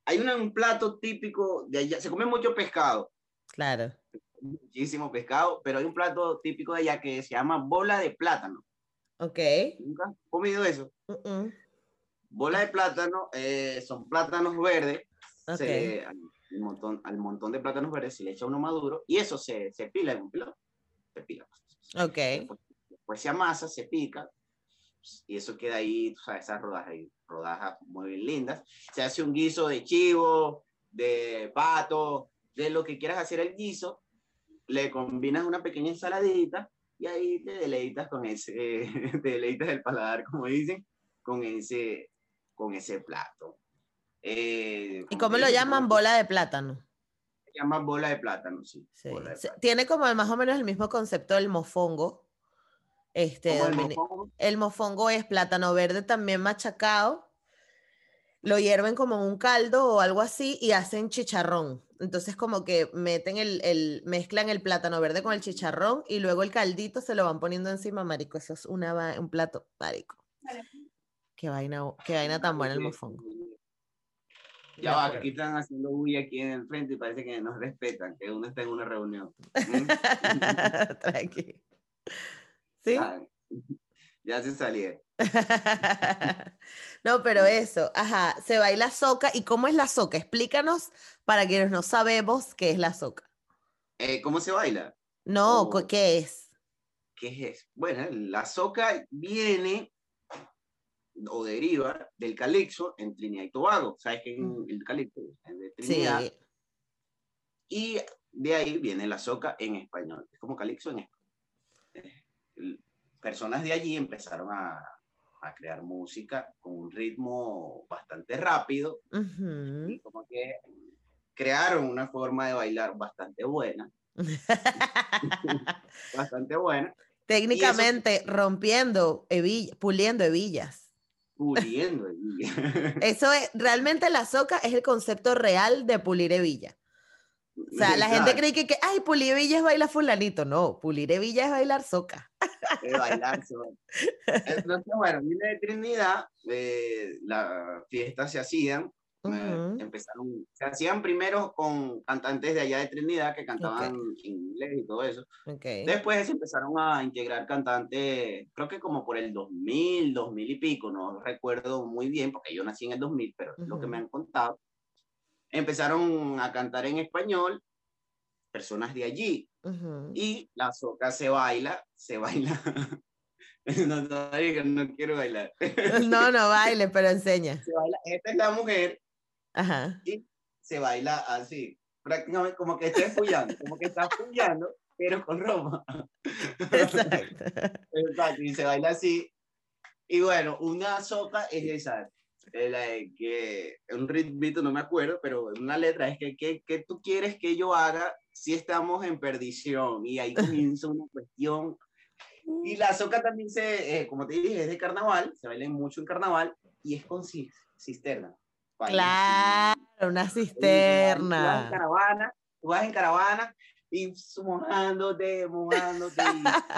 Hay un plato típico de allá, se come mucho pescado. Claro. Muchísimo pescado, pero hay un plato típico de allá que se llama bola de plátano. Ok. ¿Nunca has comido eso? Bola de plátano eh, son plátanos verdes. Okay. al, montón, al montón de plátanos verdes se le echa uno maduro y eso se, se pila en un pilón. Se pila. Ok. Después, se amasa, se pica y eso queda ahí, tú sabes, esas rodajas, rodajas muy lindas. Se hace un guiso de chivo, de pato, de lo que quieras hacer el guiso, le combinas una pequeña ensaladita y ahí te deleitas con ese, <laughs> te deleitas el paladar, como dicen, con ese, con ese plato. Eh, ¿Y cómo lo llaman? Bola de plátano. Se llama bola de plátano, sí. Tiene como más o menos el mismo concepto del mofongo. Este, el mofongo? el mofongo es plátano verde también machacado. Lo hierven como en un caldo o algo así y hacen chicharrón. Entonces como que meten el, el, mezclan el plátano verde con el chicharrón y luego el caldito se lo van poniendo encima, marico. Eso es una, un plato, marico. Qué vaina, qué vaina tan buena el mofongo. Ya va, aquí están haciendo bulla aquí en el frente y parece que nos respetan, que uno está en una reunión. <laughs> Tranqui. ¿Sí? Ya se salieron. <laughs> no, pero eso, ajá, se baila soca. ¿Y cómo es la soca? Explícanos para quienes no sabemos qué es la soca. Eh, ¿Cómo se baila? No, ¿qué es? ¿Qué es? Bueno, la soca viene o deriva del calixo en Trinidad y Tobago. ¿Sabes que mm. el calixo es de Trinidad? Sí. Y de ahí viene la soca en español. Es como calixo en español. Personas de allí empezaron a, a crear música con un ritmo bastante rápido y como que crearon una forma de bailar bastante buena. <laughs> bastante buena. Técnicamente rompiendo hebillas, puliendo hebillas. Puliendo hebillas. <laughs> Eso es, realmente la soca es el concepto real de pulir hebilla. O sea, la gente cree que, que, ay, pulir hebilla es bailar fulanito. No, pulir hebilla es bailar soca de bailar. Entonces, bueno, vine de Trinidad, eh, las fiestas se hacían, eh, empezaron, se hacían primero con cantantes de allá de Trinidad que cantaban inglés y todo eso. Después se empezaron a integrar cantantes, creo que como por el 2000, 2000 y pico, no recuerdo muy bien porque yo nací en el 2000, pero es lo que me han contado. Empezaron a cantar en español personas de allí. Y la soca se baila, se baila. <laughs> no, no, quiero bailar. <laughs> no, no baile, pero enseña. Se baila. Esta es la mujer. Ajá. Y se baila así, prácticamente como que está fullando, como que está fullando, pero con ropa. <laughs> Exacto. Exacto. Y se baila así. Y bueno, una soca es esa, que un ritmito, no me acuerdo, pero una letra es que, ¿qué tú quieres que yo haga si estamos en perdición? Y ahí <laughs> comienza una cuestión. Y la soca también se, eh, como te dije, es de carnaval, se baila mucho en carnaval y es con cisterna. Claro, una cisterna. Vas en caravana, tú vas en caravana y mojándote, mojándote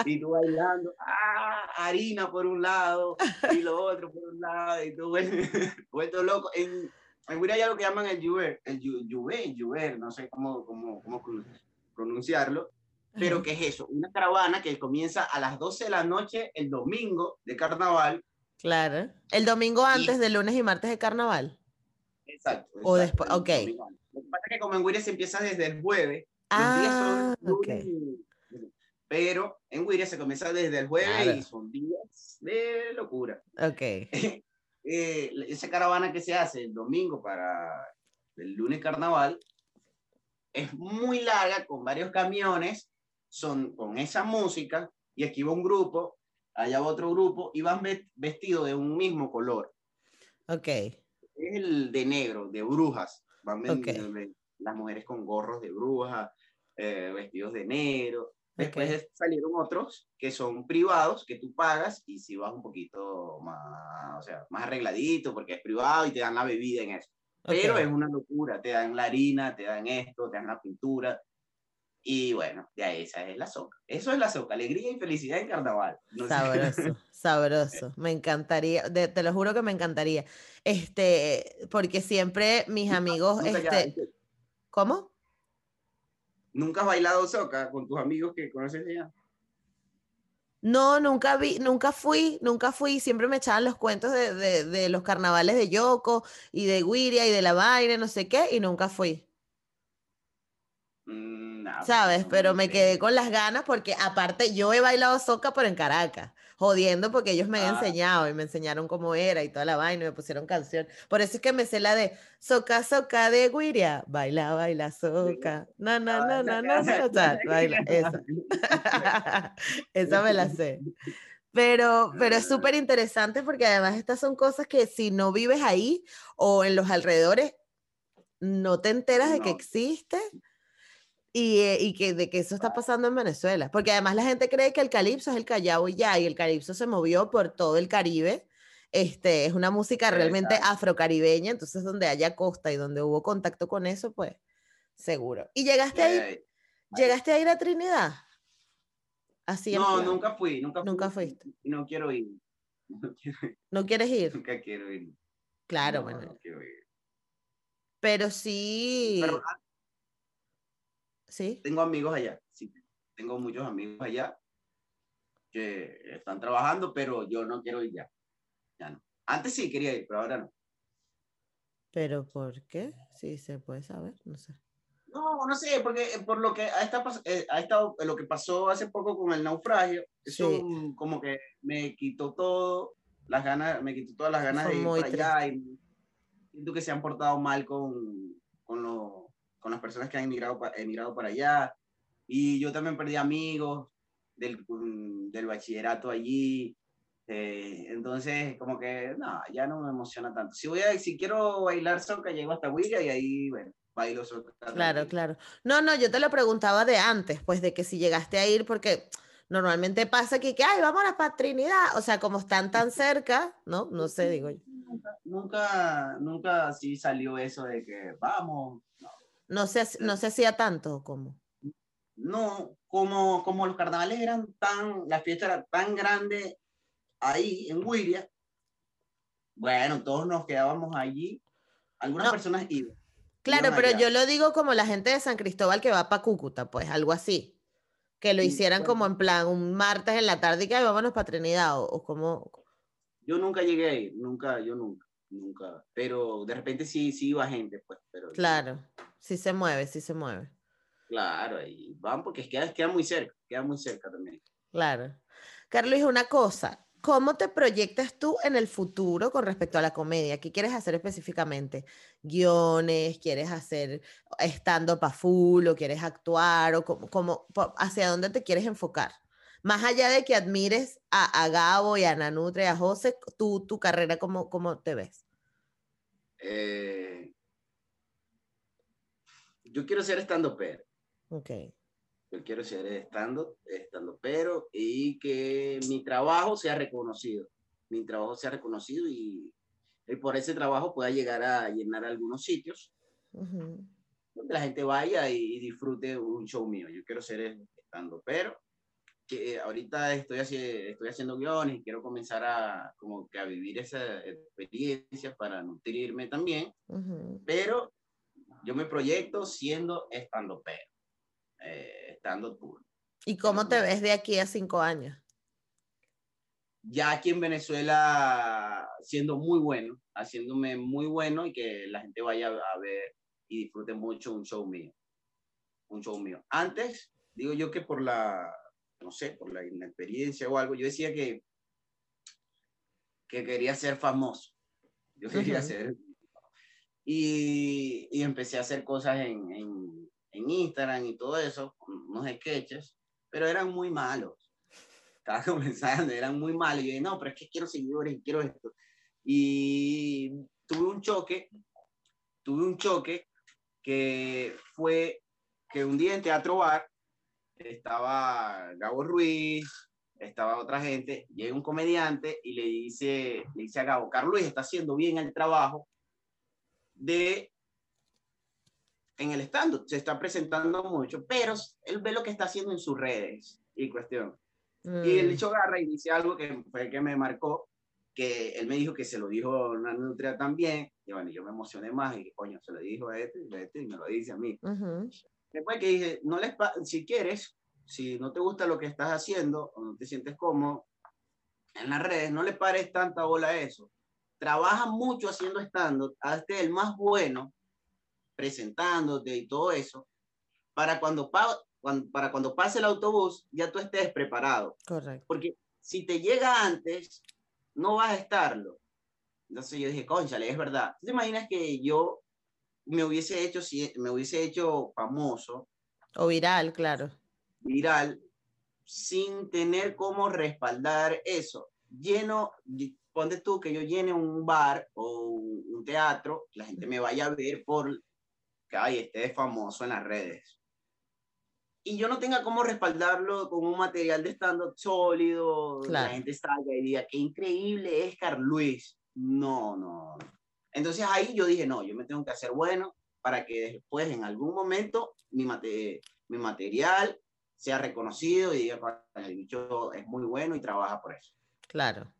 y, y, tú bailando, ¡ah! harina por un lado y lo otro por un lado y tú <laughs> vuelto loco. En, en Guira hay algo que llaman el juver, el juver, juver, no sé cómo, cómo, cómo pronunciarlo, pero ¿qué es eso? Una caravana que comienza a las 12 de la noche el domingo de carnaval Claro. El domingo antes de lunes y martes de carnaval. Exacto. O después, ok. Lo que pasa es que como en Wiria se empieza desde el jueves. Ah, ok. Pero en Wiria se comienza desde el jueves y son días de locura. Ok. <laughs> eh, esa caravana que se hace el domingo para el lunes carnaval es muy larga con varios camiones, son con esa música y aquí va un grupo, allá va otro grupo y van vestidos de un mismo color. Ok. Es el de negro, de brujas. Van las mujeres con gorros de brujas, eh, vestidos de negro. Después salieron otros que son privados, que tú pagas y si vas un poquito más, o sea, más arregladito porque es privado y te dan la bebida en eso. Pero es una locura, te dan la harina, te dan esto, te dan la pintura. Y bueno, ya esa es la soca. Eso es la soca, alegría y felicidad en carnaval. sabroso, <laughs> sabroso. Me encantaría, te lo juro que me encantaría. Este, porque siempre mis amigos, este, ¿cómo? ¿Nunca has bailado soca con tus amigos que conoces ya? No, nunca vi, nunca fui, nunca fui. Siempre me echaban los cuentos de, de, los carnavales de Yoko y de Wiria y de la vaina, no sé qué, y nunca fui. Mm, pues ¿Sabes? Pero me quedé con las ganas porque aparte yo he bailado soca, pero en Caracas jodiendo porque ellos me han ah. enseñado y me enseñaron cómo era y toda la vaina y me pusieron canción. Por eso es que me sé la de soca, soca de guiria, baila, baila, soca, no, no, no, no, no, no, baila, <laughs> esa. <laughs> esa me la sé. Pero, pero es <laughs> súper interesante porque además estas son cosas que si no vives ahí o en los alrededores, no te enteras de que existe y, eh, y, que de que eso está pasando en Venezuela. Porque además la gente cree que el calipso es el Callao y ya, y el calipso se movió por todo el Caribe. Este, es una música realmente afrocaribeña, entonces donde haya costa y donde hubo contacto con eso, pues seguro. ¿Y llegaste a ir, llegaste a ir a Trinidad? Así no, nunca fui, nunca, nunca fuiste. <laughs> No quiero ir. No, quieres ir? Nunca quiero ir. Claro, bueno. Pero sí. Tengo amigos allá, sí. Tengo muchos amigos allá que están trabajando, pero yo no quiero ir ya. Ya no. Antes sí quería ir, pero ahora no. ¿Pero por qué? Sí, se puede saber, no sé. No, no sé, porque por lo que ha estado, eh, ha estado lo que pasó hace poco con el naufragio, eso como que me quitó todo, las ganas, me quitó todas las ganas de ir para allá y siento que se han portado mal con, con los con las personas que han emigrado, emigrado para allá. Y yo también perdí amigos del, mm, del bachillerato allí. Eh, entonces, como que, no, ya no me emociona tanto. Si, voy a, si quiero bailar soca, llego hasta Huila y ahí, bueno, bailo soca. Claro, claro. No, no, yo te lo preguntaba de antes, pues de que si llegaste a ir, porque normalmente pasa aquí que, ay, vamos a la Trinidad, o sea, como están tan cerca, ¿no? No sé, digo yo. Nunca, nunca, nunca sí salió eso de que vamos, no se, no se hacía tanto como. No, como, como los carnavales eran tan, la fiesta era tan grande ahí en Wiria, bueno, todos nos quedábamos allí. Algunas personas iban. Claro, pero yo lo digo como la gente de San Cristóbal que va para Cúcuta, pues algo así. Que lo hicieran como en plan un martes en la tarde y que vámonos para Trinidad o, como. Yo nunca llegué ahí, nunca, yo nunca, nunca. Pero de repente sí, sí iba gente, pues. Pero claro. Sí se mueve, sí se mueve. Claro, y van porque queda, queda muy cerca, queda muy cerca también. Claro. Carlos, una cosa, ¿cómo te proyectas tú en el futuro con respecto a la comedia? ¿Qué quieres hacer específicamente? ¿Guiones? ¿Quieres hacer estando pa' full o quieres actuar? o cómo, ¿Hacia dónde te quieres enfocar? Más allá de que admires a, Gabo y a Nanutre y a José, tú, tu carrera, ¿cómo, cómo te ves? Eh, yo quiero ser estando pero. Ok. Yo quiero ser estando, estando pero y que mi trabajo sea reconocido. Mi trabajo sea reconocido y, por ese trabajo pueda llegar a llenar algunos sitios donde la gente vaya y, disfrute un show mío. Yo quiero ser estando pero que ahorita estoy, estoy haciendo guiones y quiero comenzar a como que a vivir esa experiencia para nutrirme también, pero yo me proyecto siendo estando pero, eh, estando tour. ¿Y cómo te ves de aquí a cinco años? ya aquí en Venezuela siendo muy bueno, haciéndome muy bueno y que la gente vaya a ver y disfrute mucho un show mío. Un show mío. Antes, digo yo que por la, no sé, por la inexperiencia o algo, yo decía que, que quería ser famoso. Yo quería ser... Y, y, empecé a hacer cosas en, en, en Instagram y todo eso, unos sketches, pero eran muy malos estaba <laughs> comenzando, eran muy malos. Y yo dije, no, pero es que quiero seguidores y quiero esto. Y tuve un choque, tuve un choque que fue que un día en Teatro Bar estaba Gabo Ruiz, estaba otra gente, llega un comediante y le dice, le dice a Gabo, Carlos está haciendo bien el trabajo de en el stand se está presentando mucho, pero él ve lo que está haciendo en sus redes y cuestión. Y el dicho mm. agarra y dice algo que fue el que me marcó, que él me dijo que se lo dijo una nutria también, y bueno, yo me emocioné más y coño, se lo dijo a este, y, este, y me lo dice a mí. Después que dije, no les si quieres, si no te gusta lo que estás haciendo o no te sientes cómodo en las redes, no le pares tanta bola a eso. Trabaja mucho haciendo stand-up, hazte el más bueno, presentándote y todo eso, para cuando para cuando pase el autobús, ya tú estés preparado. Correcto. Porque si te llega antes, no vas a estarlo. Entonces yo dije, conchale, es verdad. ¿Te imaginas que yo me hubiese hecho, me hubiese hecho famoso? O viral, claro. Viral, sin tener cómo respaldar eso. Lleno, ponte tú que yo llene un bar o un teatro, la gente me vaya a ver por que, ay, este es famoso en las redes y yo no tenga cómo respaldarlo con un material de stand-up sólido, la gente salga y diga, qué increíble es Carl Luis. No, no. Entonces ahí yo dije, no, yo me tengo que hacer bueno para que después en algún momento mi, mi material sea reconocido y diga, el bicho es muy bueno y trabaja por eso. Claro.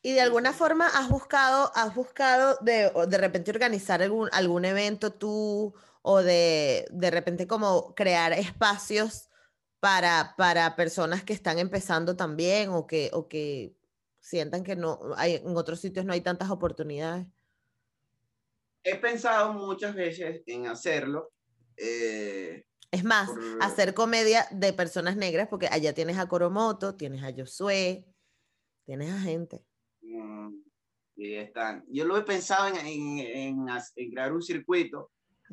Y de alguna forma has buscado, has buscado de, de repente organizar algún, algún evento tú o de de repente como crear espacios para, para personas que están empezando también o que, o que sientan que no hay, en otros sitios no hay tantas oportunidades? He pensado muchas veces en hacerlo. Eh, es más, hacer comedia de personas negras, porque allá tienes a Coromoto, tienes a Josué, tienes a gente. Mm, y están. Yo lo he pensado en, en, en crear un circuito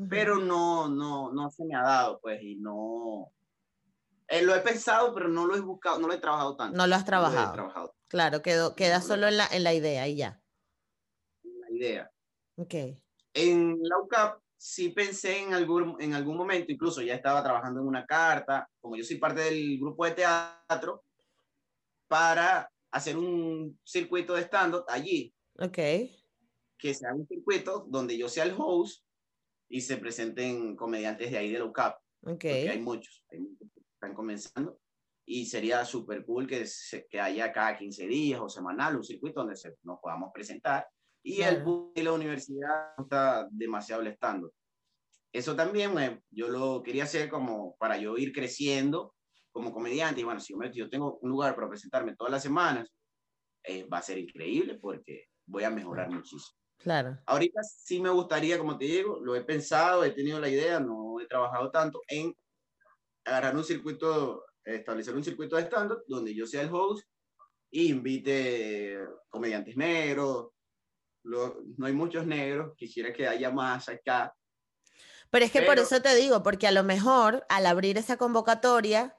pero no, no, no se me ha dado, pues, y no... Eh, lo he pensado, pero no lo he buscado, no lo he trabajado tanto. No lo has trabajado. Claro, quedó, queda solo en la, en la idea y ya. La idea. Ok. En la UCAP sí pensé en algún, en algún momento, incluso ya estaba trabajando en una carta, como yo soy parte del grupo de teatro, para hacer un circuito de stand-up allí. Ok. Que sea un circuito donde yo sea el host y se presenten comediantes de ahí de la UCAP. Okay. hay muchos, hay muchos que están comenzando y sería súper cool que, se, que haya cada 15 días o semanal un circuito donde se, nos podamos presentar y el de la universidad está demasiado estando. Eso también yo lo quería hacer como para yo ir creciendo como comediante y bueno, si yo, yo tengo un lugar para presentarme todas las semanas, eh, va a ser increíble porque voy a mejorar muchísimo. Claro. Ahorita sí me gustaría, como te digo, lo he pensado, he tenido la idea, no he trabajado tanto en agarrar un circuito, establecer un circuito de stand-up donde yo sea el host y invite comediantes negros. No hay muchos negros, quisiera que haya más acá. Pero es que por eso te digo, porque a lo mejor al abrir esa convocatoria,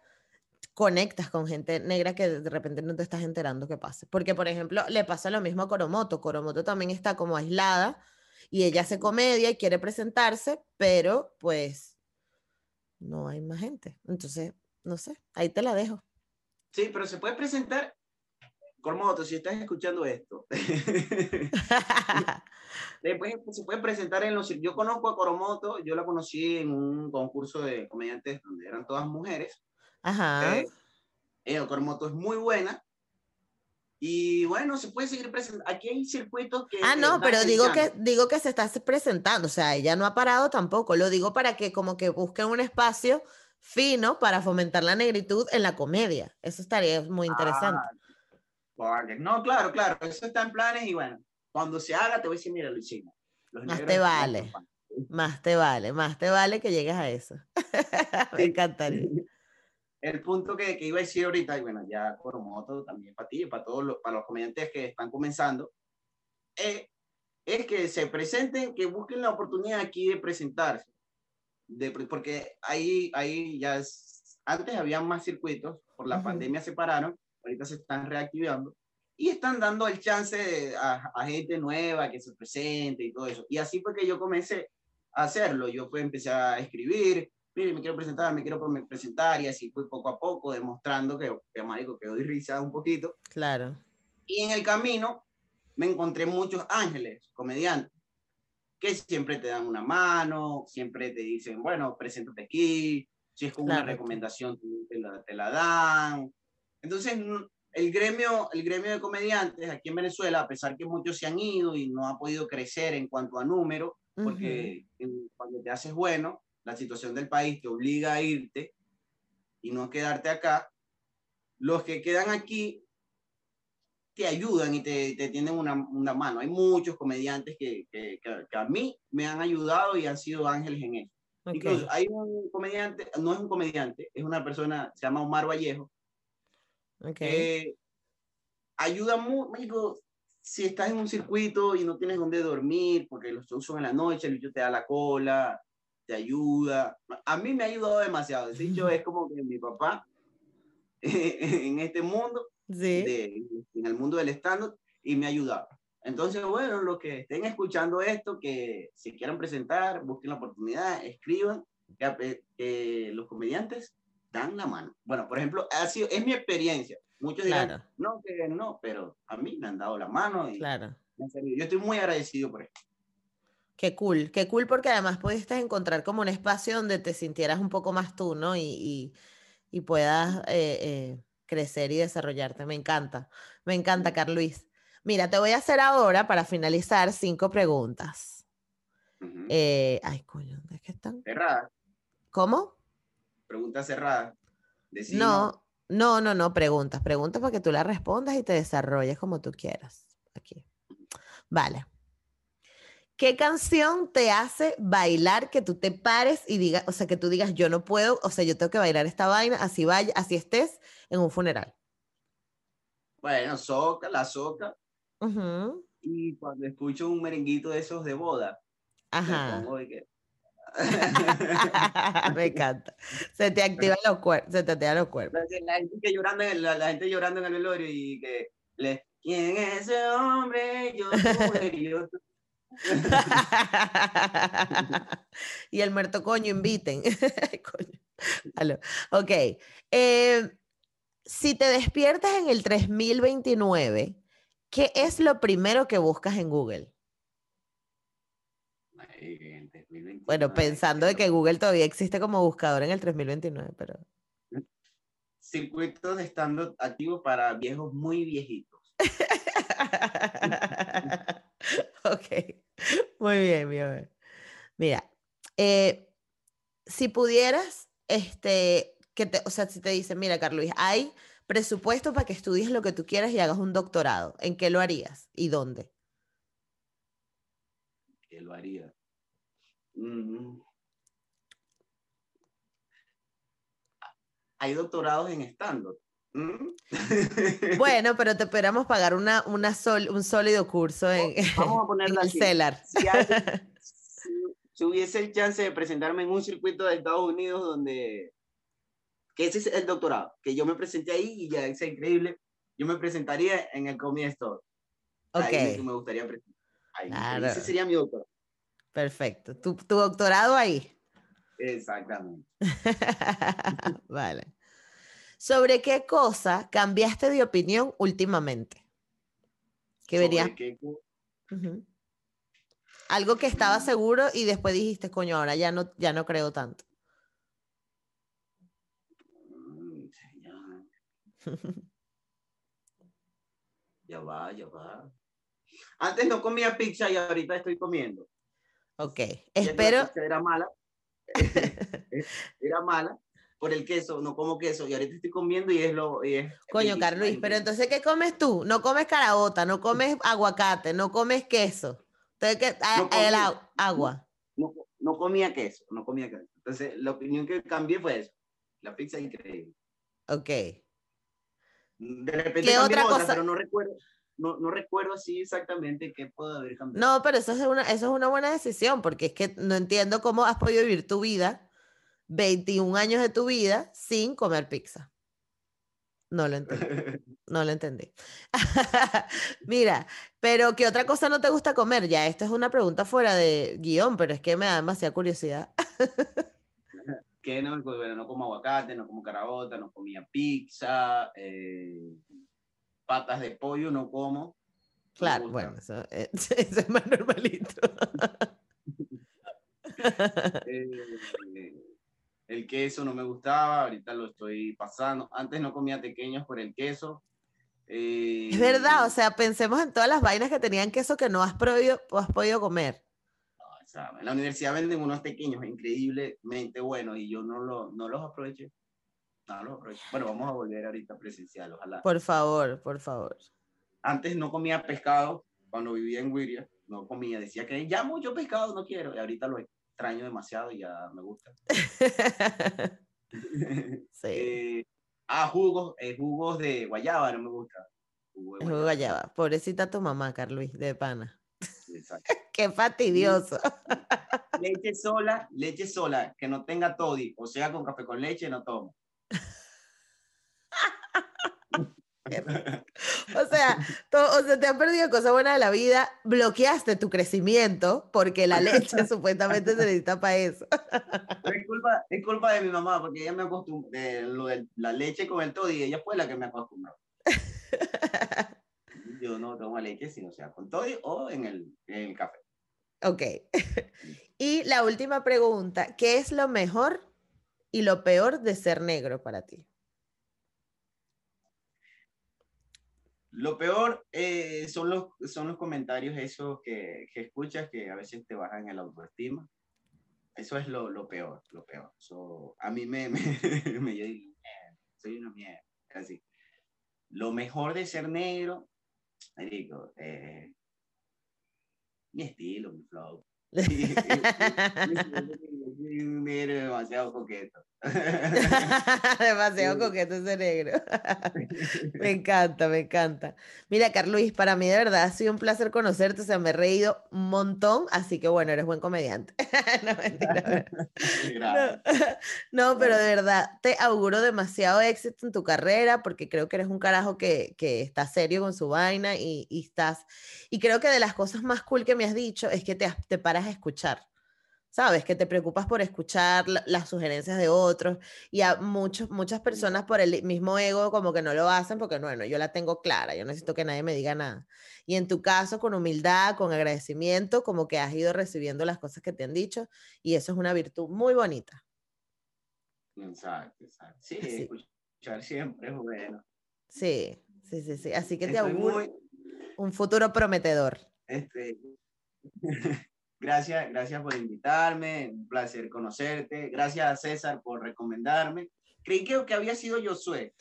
conectas con gente negra que de repente no te estás enterando que pase. Porque, por ejemplo, le pasa lo mismo a Coromoto. Coromoto también está como aislada y ella hace comedia y quiere presentarse, pero pues no hay más gente. Entonces, no sé, ahí te la dejo. Sí, pero se puede presentar. Coromoto, si estás escuchando esto. <laughs> Después se puede presentar en los... Yo conozco a Coromoto, yo la conocí en un concurso de comediantes donde eran todas mujeres Ajá. Eh, el Cormoto es muy buena. Y bueno, se puede seguir presentando. Aquí hay circuitos que. Ah, no, pero digo que, digo que se está presentando. O sea, ella no ha parado tampoco. Lo digo para que, como que busquen un espacio fino para fomentar la negritud en la comedia. Eso estaría muy interesante. No, claro, claro, eso está en planes y bueno, cuando se haga te voy a decir, mira, lo hicimos. más te vale, más te vale, más te vale que llegues a eso. <laughs> Me encantaría. El punto que, que, iba a decir ahorita, y bueno, ya moto también para ti, para todos los, para los comediantes que están comenzando, eh, es que se presenten, que busquen la oportunidad aquí de presentarse. De, porque ahí, ahí ya es, antes había más circuitos, por la pandemia se pararon, ahorita se están reactivando y están dando el chance a, a, gente nueva que se presente y todo eso. Y así fue que yo comencé a hacerlo. Yo pues empecé a escribir, mire, me quiero presentar, me quiero presentar y así fui poco a poco demostrando que, que marico, que doy risa un poquito. Claro. Y en el camino me encontré muchos ángeles, comediantes, que siempre te dan una mano, siempre te dicen, bueno, preséntate aquí, si es con una recomendación te la, te la dan. Entonces, el gremio, el gremio de comediantes aquí en Venezuela, a pesar que muchos se han ido y no ha podido crecer en cuanto a número, porque cuando te haces bueno, la situación del país te obliga a irte y no quedarte acá, los que quedan aquí te ayudan y te, te tienden una, una, mano. Hay muchos comediantes que, que, que, a mí me han ayudado y han sido ángeles en eso. Incluso hay un comediante, no es un comediante, es una persona, se llama Omar Vallejo, Okay. ayuda mucho, si estás en un circuito y no tienes dónde dormir, porque los shows son en la noche, el bicho te da la cola, te ayuda. A mí me ha ayudado demasiado. De hecho, <laughs> es como que mi papá <laughs> en este mundo, sí. en el mundo del stand y me ha ayudado. Entonces, bueno, los que estén escuchando esto, que si quieran presentar, busquen la oportunidad, escriban, que los comediantes dan la mano. Bueno, por ejemplo, ha sido, es mi experiencia. Muchos dirán, no, que no, pero a mí me han dado la mano y claro. yo estoy muy agradecido por esto. Qué cool, qué cool porque además pudiste encontrar como un espacio donde te sintieras un poco más tú, ¿no? Y, y, puedas eh, eh, crecer y desarrollarte. Me encanta, me encanta, Carluis. Mira, te voy a hacer ahora, para finalizar, cinco preguntas. Eh, ay, coño, ¿dónde es que están? Cerrada. ¿Cómo? Pregunta cerrada. no, no, no, no, preguntas. Preguntas para que tú las respondas y te desarrolles como tú quieras. Aquí. Vale. ¿Qué canción te hace bailar que tú te pares y digas, o sea, que tú digas, yo no puedo, o sea, yo tengo que bailar esta vaina, así vaya, así estés en un funeral? Bueno, soca, la soca. Y cuando escucho un merenguito de esos de boda, Ajá. Me <laughs> encanta. Se te activan los cuerpos, se te activan los cuerpos. La, gente llorando en el, la, gente llorando en el velorio y que le, ¿quién es ese hombre? Yo, yo, <laughs> y el muerto coño inviten. <laughs> Ok. Eh, si te despiertas en el 3029, ¿qué es lo primero que buscas en Google? Bueno, pensando de que Google todavía existe como buscador en el 3029, pero... Circuitos estando activos para viejos muy viejitos. <laughs> ok, muy bien, bien. Mira, eh, si pudieras, este, que te, o sea, si te dicen, mira, Carlos, hay presupuesto para que estudies lo que tú quieras y hagas un doctorado, ¿en qué lo harías y dónde? ¿Qué lo haría? Mm. Hay doctorados en stand-up. ¿Mm? <laughs> Bueno, pero te esperamos pagar una, una sol, un sólido curso en, Vamos a <laughs> ponerlo el CELAR. <laughs> Si, hubiese el chance de presentarme en un circuito de Estados Unidos donde... Que ese es el doctorado, que yo me presenté ahí y ya es increíble. Yo me presentaría en el Comedy Store. Ok. Ahí me gustaría presentar. Ese sería mi doctorado. Perfecto. ¿Tu, tu doctorado ahí? Exactamente. <laughs> vale. ¿Sobre qué cosa cambiaste de opinión últimamente? ¿Qué verías? Algo que estaba seguro y después dijiste, coño, ahora ya no, ya no creo tanto. Ya va, ya va. Antes no comía pizza y ahorita estoy comiendo. Ok, espero. Era mala. <laughs> era mala, por el queso, no como queso, y ahorita estoy comiendo y es lo... Y es Coño, Carlos, pero entonces, ¿qué comes tú? No comes carabota, no comes aguacate, no comes queso. Entonces, ¿qué? Ah, el agua. No, no, comía queso, no comía queso. Entonces, la opinión que cambié fue eso. La pizza es increíble. Ok. De repente ¿Qué otra cosa? pero no recuerdo no, no recuerdo así exactamente qué puedo haber cambiado. No, pero eso es, una, eso es una buena decisión, porque es que no entiendo cómo has podido vivir tu vida, 21 años de tu vida, sin comer pizza. No lo entendí. <laughs> No lo entendí. <laughs> Mira, pero ¿qué otra cosa no te gusta comer? Ya, esto es una pregunta fuera de guion, pero es que me da demasiada curiosidad. <laughs> que no, bueno, no como aguacate, no como carabota, no comía pizza, eh, patas de pollo no como. Claro, bueno, eso, <laughs> eso, es más normalito. <laughs> Eh, el queso no me gustaba, ahorita lo estoy pasando. Antes no comía pequeños por el queso. Eh, es verdad, o sea, pensemos en todas las vainas que tenían queso que no has, podido, has podido comer. en la universidad venden unos pequeños increíblemente buenos y yo no, lo, no los aproveché. Bueno, vamos a volver ahorita presencial, ojalá. Por favor, por favor. Antes no comía pescado cuando vivía en Wiria, no comía, decía que ya mucho pescado no quiero, y ahorita lo extraño demasiado y ya me gusta. <laughs> sí. <laughs> Eh, ah, jugos, eh, jugos de guayaba no me gusta. Jugo de guayaba. Pobrecita tu mamá, Carluis, de pana. Exacto. <laughs> Qué fastidioso. Leche sola, leche sola, que no tenga toddy, o sea, con café con leche no tomo. <laughs> o sea, o sea, te han perdido cosas buenas de la vida, bloqueaste tu crecimiento porque la leche <laughs> supuestamente se necesita para eso. es, culpa, es culpa de mi mamá porque ella me acostumbró, de lo de la leche con el todo y ella fue la que me acostumbró. <laughs> Yo no tomo leche sino sea con todo o en el, en el café. Ok. y la última pregunta, ¿qué es lo mejor y lo peor de ser negro para ti? Lo peor eh, son, los, son los comentarios esos que, que, escuchas que a veces te bajan el autoestima. Eso es lo, lo peor, lo peor. a mí me, <laughs> me, me yo digo, soy una mierda, así. Lo mejor de ser negro, digo, eh, mi estilo, mi flow. <laughs> <laughs> demasiado coqueto. <laughs> demasiado coqueto ese negro. <laughs> me encanta, me encanta. Mira, Carluis, para mí de verdad ha sido un placer conocerte, o sea, me he reído un montón, así que bueno, eres buen comediante. <laughs> no, mentira. No, pero de verdad te auguro demasiado éxito en tu carrera porque creo que eres un carajo que, que está serio con su vaina y, y, estás, y creo que de las cosas más cool que me has dicho es que te, te paras a escuchar. ¿Sabes? Que te preocupas por escuchar las sugerencias de otros y a muchos, muchas personas por el mismo ego como que no lo hacen porque, bueno, yo la tengo clara, yo necesito que nadie me diga nada. Y en tu caso, con humildad, con agradecimiento, como que has ido recibiendo las cosas que te han dicho y eso es una virtud muy bonita. Exacto, exacto. Sí, escuchar siempre es bueno. Sí, sí, sí, sí. Así que te auguro un futuro prometedor. Este... <laughs> Gracias, gracias por invitarme, un placer conocerte. Gracias a César por recomendarme. Creí que, que había sido Josué.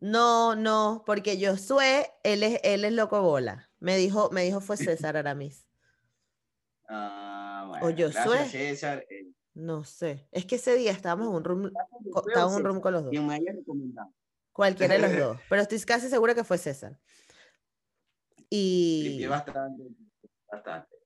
No, no, porque Josué, él es, él es loco bola. Me dijo, me dijo fue <laughs> César Aramis. Ah, bueno, o Josué. César. Eh. No sé. Es que ese día estábamos en un room, estábamos en un room con los dos. Cualquiera de los <laughs> dos. Pero estoy casi segura que fue César. Y. Bastante, bastante.